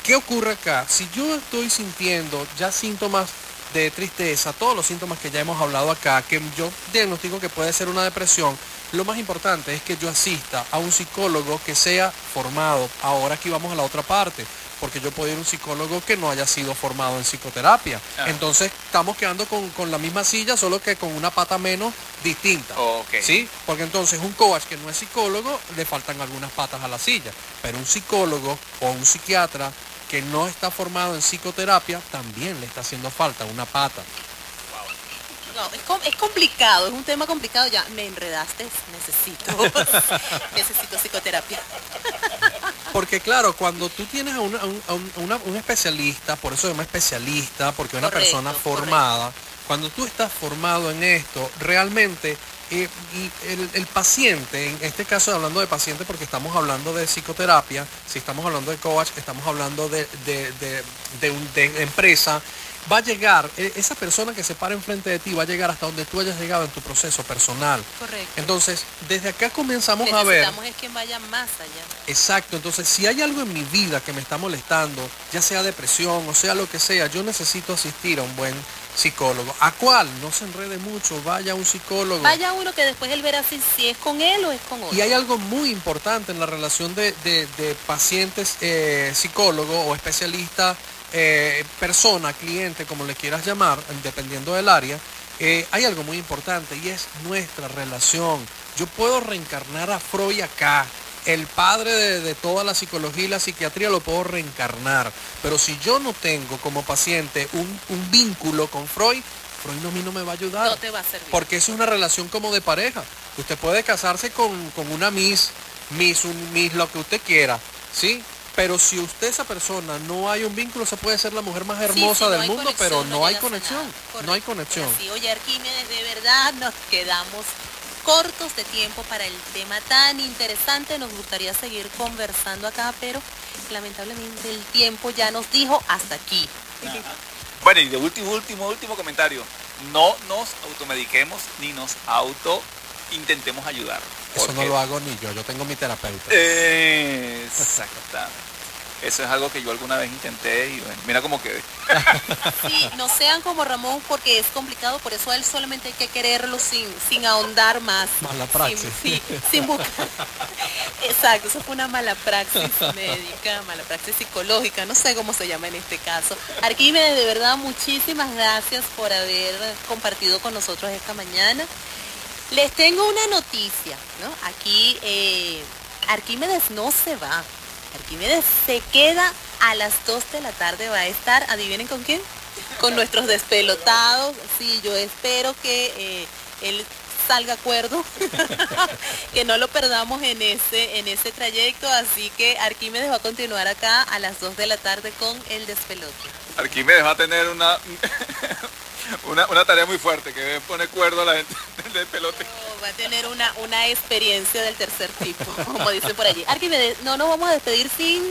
¿Qué ocurre acá? Si yo estoy sintiendo ya síntomas de tristeza, todos los síntomas que ya hemos hablado acá, que yo diagnostico que puede ser una depresión, lo más importante es que yo asista a un psicólogo que sea formado. Ahora aquí vamos a la otra parte, porque yo puedo ir a un psicólogo que no haya sido formado en psicoterapia. Ah. Entonces estamos quedando con, con la misma silla, solo que con una pata menos distinta. ¿Sí? Porque entonces un coach que no es psicólogo, le faltan algunas patas a la silla. Pero un psicólogo o un psiquiatra que no está formado en psicoterapia, también le está haciendo falta una pata. No, es, com- es complicado, es un tema complicado. Ya me enredaste, necesito, necesito psicoterapia. Porque claro, cuando tú tienes a, una- a un, a un- a una- un especialista, por eso se llama especialista, porque es una Correcto, persona formada, cuando tú estás formado en esto, realmente eh, y el, el paciente, en este caso hablando de paciente porque estamos hablando de psicoterapia, si estamos hablando de coach, estamos hablando de, de- de- de un- de empresa, va a llegar, eh, esa persona que se para enfrente de ti va a llegar hasta donde tú hayas llegado en tu proceso personal. Correcto. Entonces, desde acá comenzamos a ver... Es vaya más allá. Exacto, entonces si hay algo en mi vida que me está molestando, ya sea depresión o sea lo que sea, yo necesito asistir a un buen psicólogo. ¿A cuál? No se enrede mucho, vaya a un psicólogo. Vaya uno que después él verá si, si es con él o es con otro. Y hay algo muy importante en la relación de, de- de pacientes, eh, psicólogo o especialista, eh, persona, cliente, como le quieras llamar, dependiendo del área. eh, hay algo muy importante y es nuestra relación. Yo puedo reencarnar a Freud acá. El padre de, de toda la psicología y la psiquiatría lo puedo reencarnar. Pero si yo no tengo como paciente un, un vínculo con Freud, Freud no, a mí no me va a ayudar. No te va a servir. Porque es una relación como de pareja. Usted puede casarse con, con una Miss, Miss, un Miss, lo que usted quiera, ¿sí? Pero si usted, esa persona, no hay un vínculo, se puede ser la mujer más Sí, hermosa sí, del mundo, conexión, pero no hay conexión. No hay conexión. así. Oye, Arquímedes, de verdad nos quedamos cortos de tiempo para el tema tan interesante. Nos gustaría seguir conversando acá, pero lamentablemente el tiempo ya nos dijo hasta aquí. Bueno, y de último, último, último comentario. No nos automediquemos ni nos auto intentemos ayudar. Eso no lo hago ni yo, yo tengo mi terapeuta. Exactamente. Eso es algo que yo alguna vez intenté y bueno, mira cómo quedé. Sí, no sean como Ramón porque es complicado, por eso a él solamente hay que quererlo sin, sin ahondar más. Mala praxis. Sin, sí, sin buscar. Exacto, eso fue una mala praxis médica, mala praxis psicológica, no sé cómo se llama en este caso. Arquímedes, de verdad, muchísimas gracias por haber compartido con nosotros esta mañana. Les tengo una noticia, ¿no? Aquí eh, Arquímedes no se va. Arquímedes se queda a las 2 de la tarde, va a estar, adivinen con quién, con nuestros despelotados. Sí, yo espero que eh, él salga cuerdo, que no lo perdamos en ese, en ese trayecto, así que Arquímedes va a continuar acá a las 2 de la tarde con el despelote. Arquímedes va a tener una, una, una tarea muy fuerte, que pone cuerdo a la gente del pelote. Va a tener una, una experiencia del tercer tipo, como dicen por allí. Arquímedes, no nos vamos a despedir sin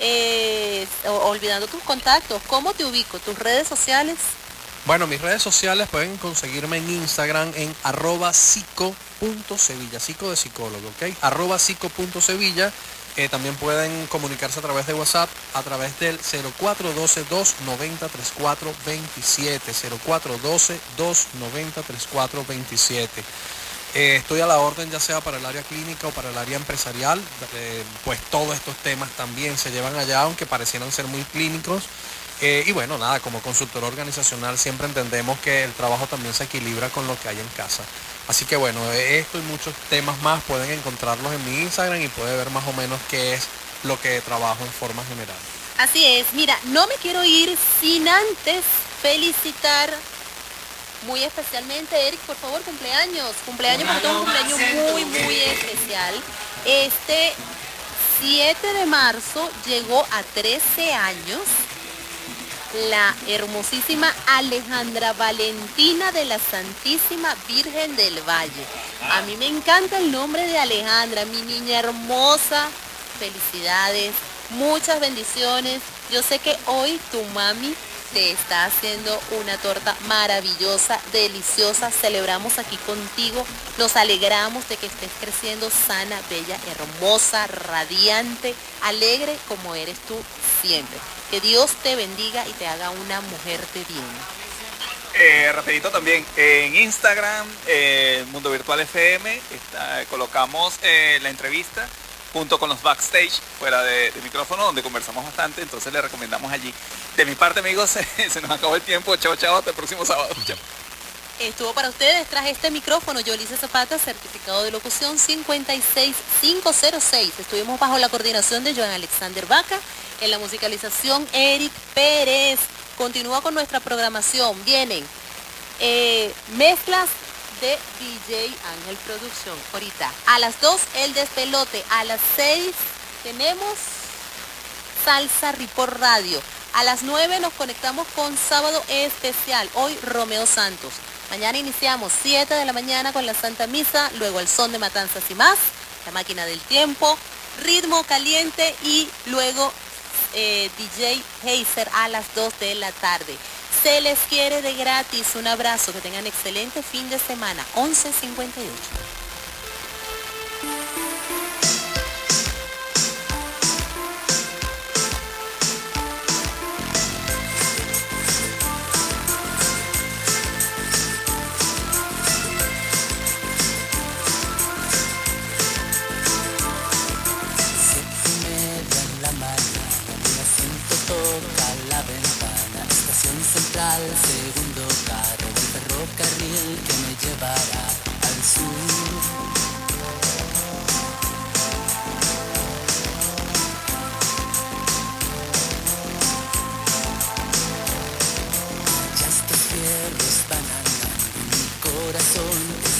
eh, olvidando tus contactos. ¿Cómo te ubico? ¿Tus redes sociales? Bueno, mis redes sociales pueden conseguirme en Instagram en arroba psico.sevilla, psico de psicólogo, ¿ok? Arroba psico.sevilla. Eh, también pueden comunicarse a través de WhatsApp a través del 0412-290-3427. 0412-290-3427. Eh, estoy a la orden ya sea para el área clínica o para el área empresarial, eh, pues todos estos temas también se llevan allá, aunque parecieran ser muy clínicos. Y bueno, nada, como consultor organizacional siempre entendemos que el trabajo también se equilibra con lo que hay en casa. Así que bueno, esto y muchos temas más pueden encontrarlos en mi Instagram y puede ver más o menos qué es lo que trabajo en forma general. Así es, mira, no me quiero ir sin antes felicitar muy especialmente, Eric, por favor, cumpleaños, cumpleaños, porque un cumpleaños muy, muy especial. Este 7 de marzo llegó a 13 años la hermosísima Alejandra Valentina de la Santísima Virgen del Valle. A mí me encanta el nombre de Alejandra, mi niña hermosa. Felicidades, muchas bendiciones. Yo sé que hoy tu mami te está haciendo una torta maravillosa, deliciosa. Celebramos aquí contigo. Nos alegramos de que estés creciendo sana, bella, hermosa, radiante, alegre como eres tú siempre. Que Dios te bendiga y te haga una mujer de bien. Eh, rapidito también, en Instagram, eh, Mundo Virtual FM, está- colocamos eh, la entrevista junto con los backstage fuera de, de micrófono donde conversamos bastante, entonces le recomendamos allí. De mi parte amigos, se, nos acabó el tiempo, chao chao, hasta el próximo sábado. Estuvo para ustedes tras este micrófono Yolice Zapata, certificado de locución 56506. Estuvimos bajo la coordinación de Joan Alexander Vaca, en la musicalización Eric Pérez. Continúa con nuestra programación. Vienen eh, mezclas de DJ Ángel Producción. Ahorita a las 2 el despelote, a las 6 tenemos Salsa Ripor Radio. A las 9 nos conectamos con Sábado Especial. Hoy Romeo Santos. Mañana iniciamos 7 de la mañana con la Santa Misa, luego el son de Matanzas y más, la máquina del tiempo, ritmo caliente y luego eh, DJ Heiser a las 2 de la tarde. Se les quiere de gratis. Un abrazo. Que tengan excelente fin de semana. 11.58. Estación central, segundo carro, el ferrocarril que me llevará al sur. Ya estos fierros van mi corazón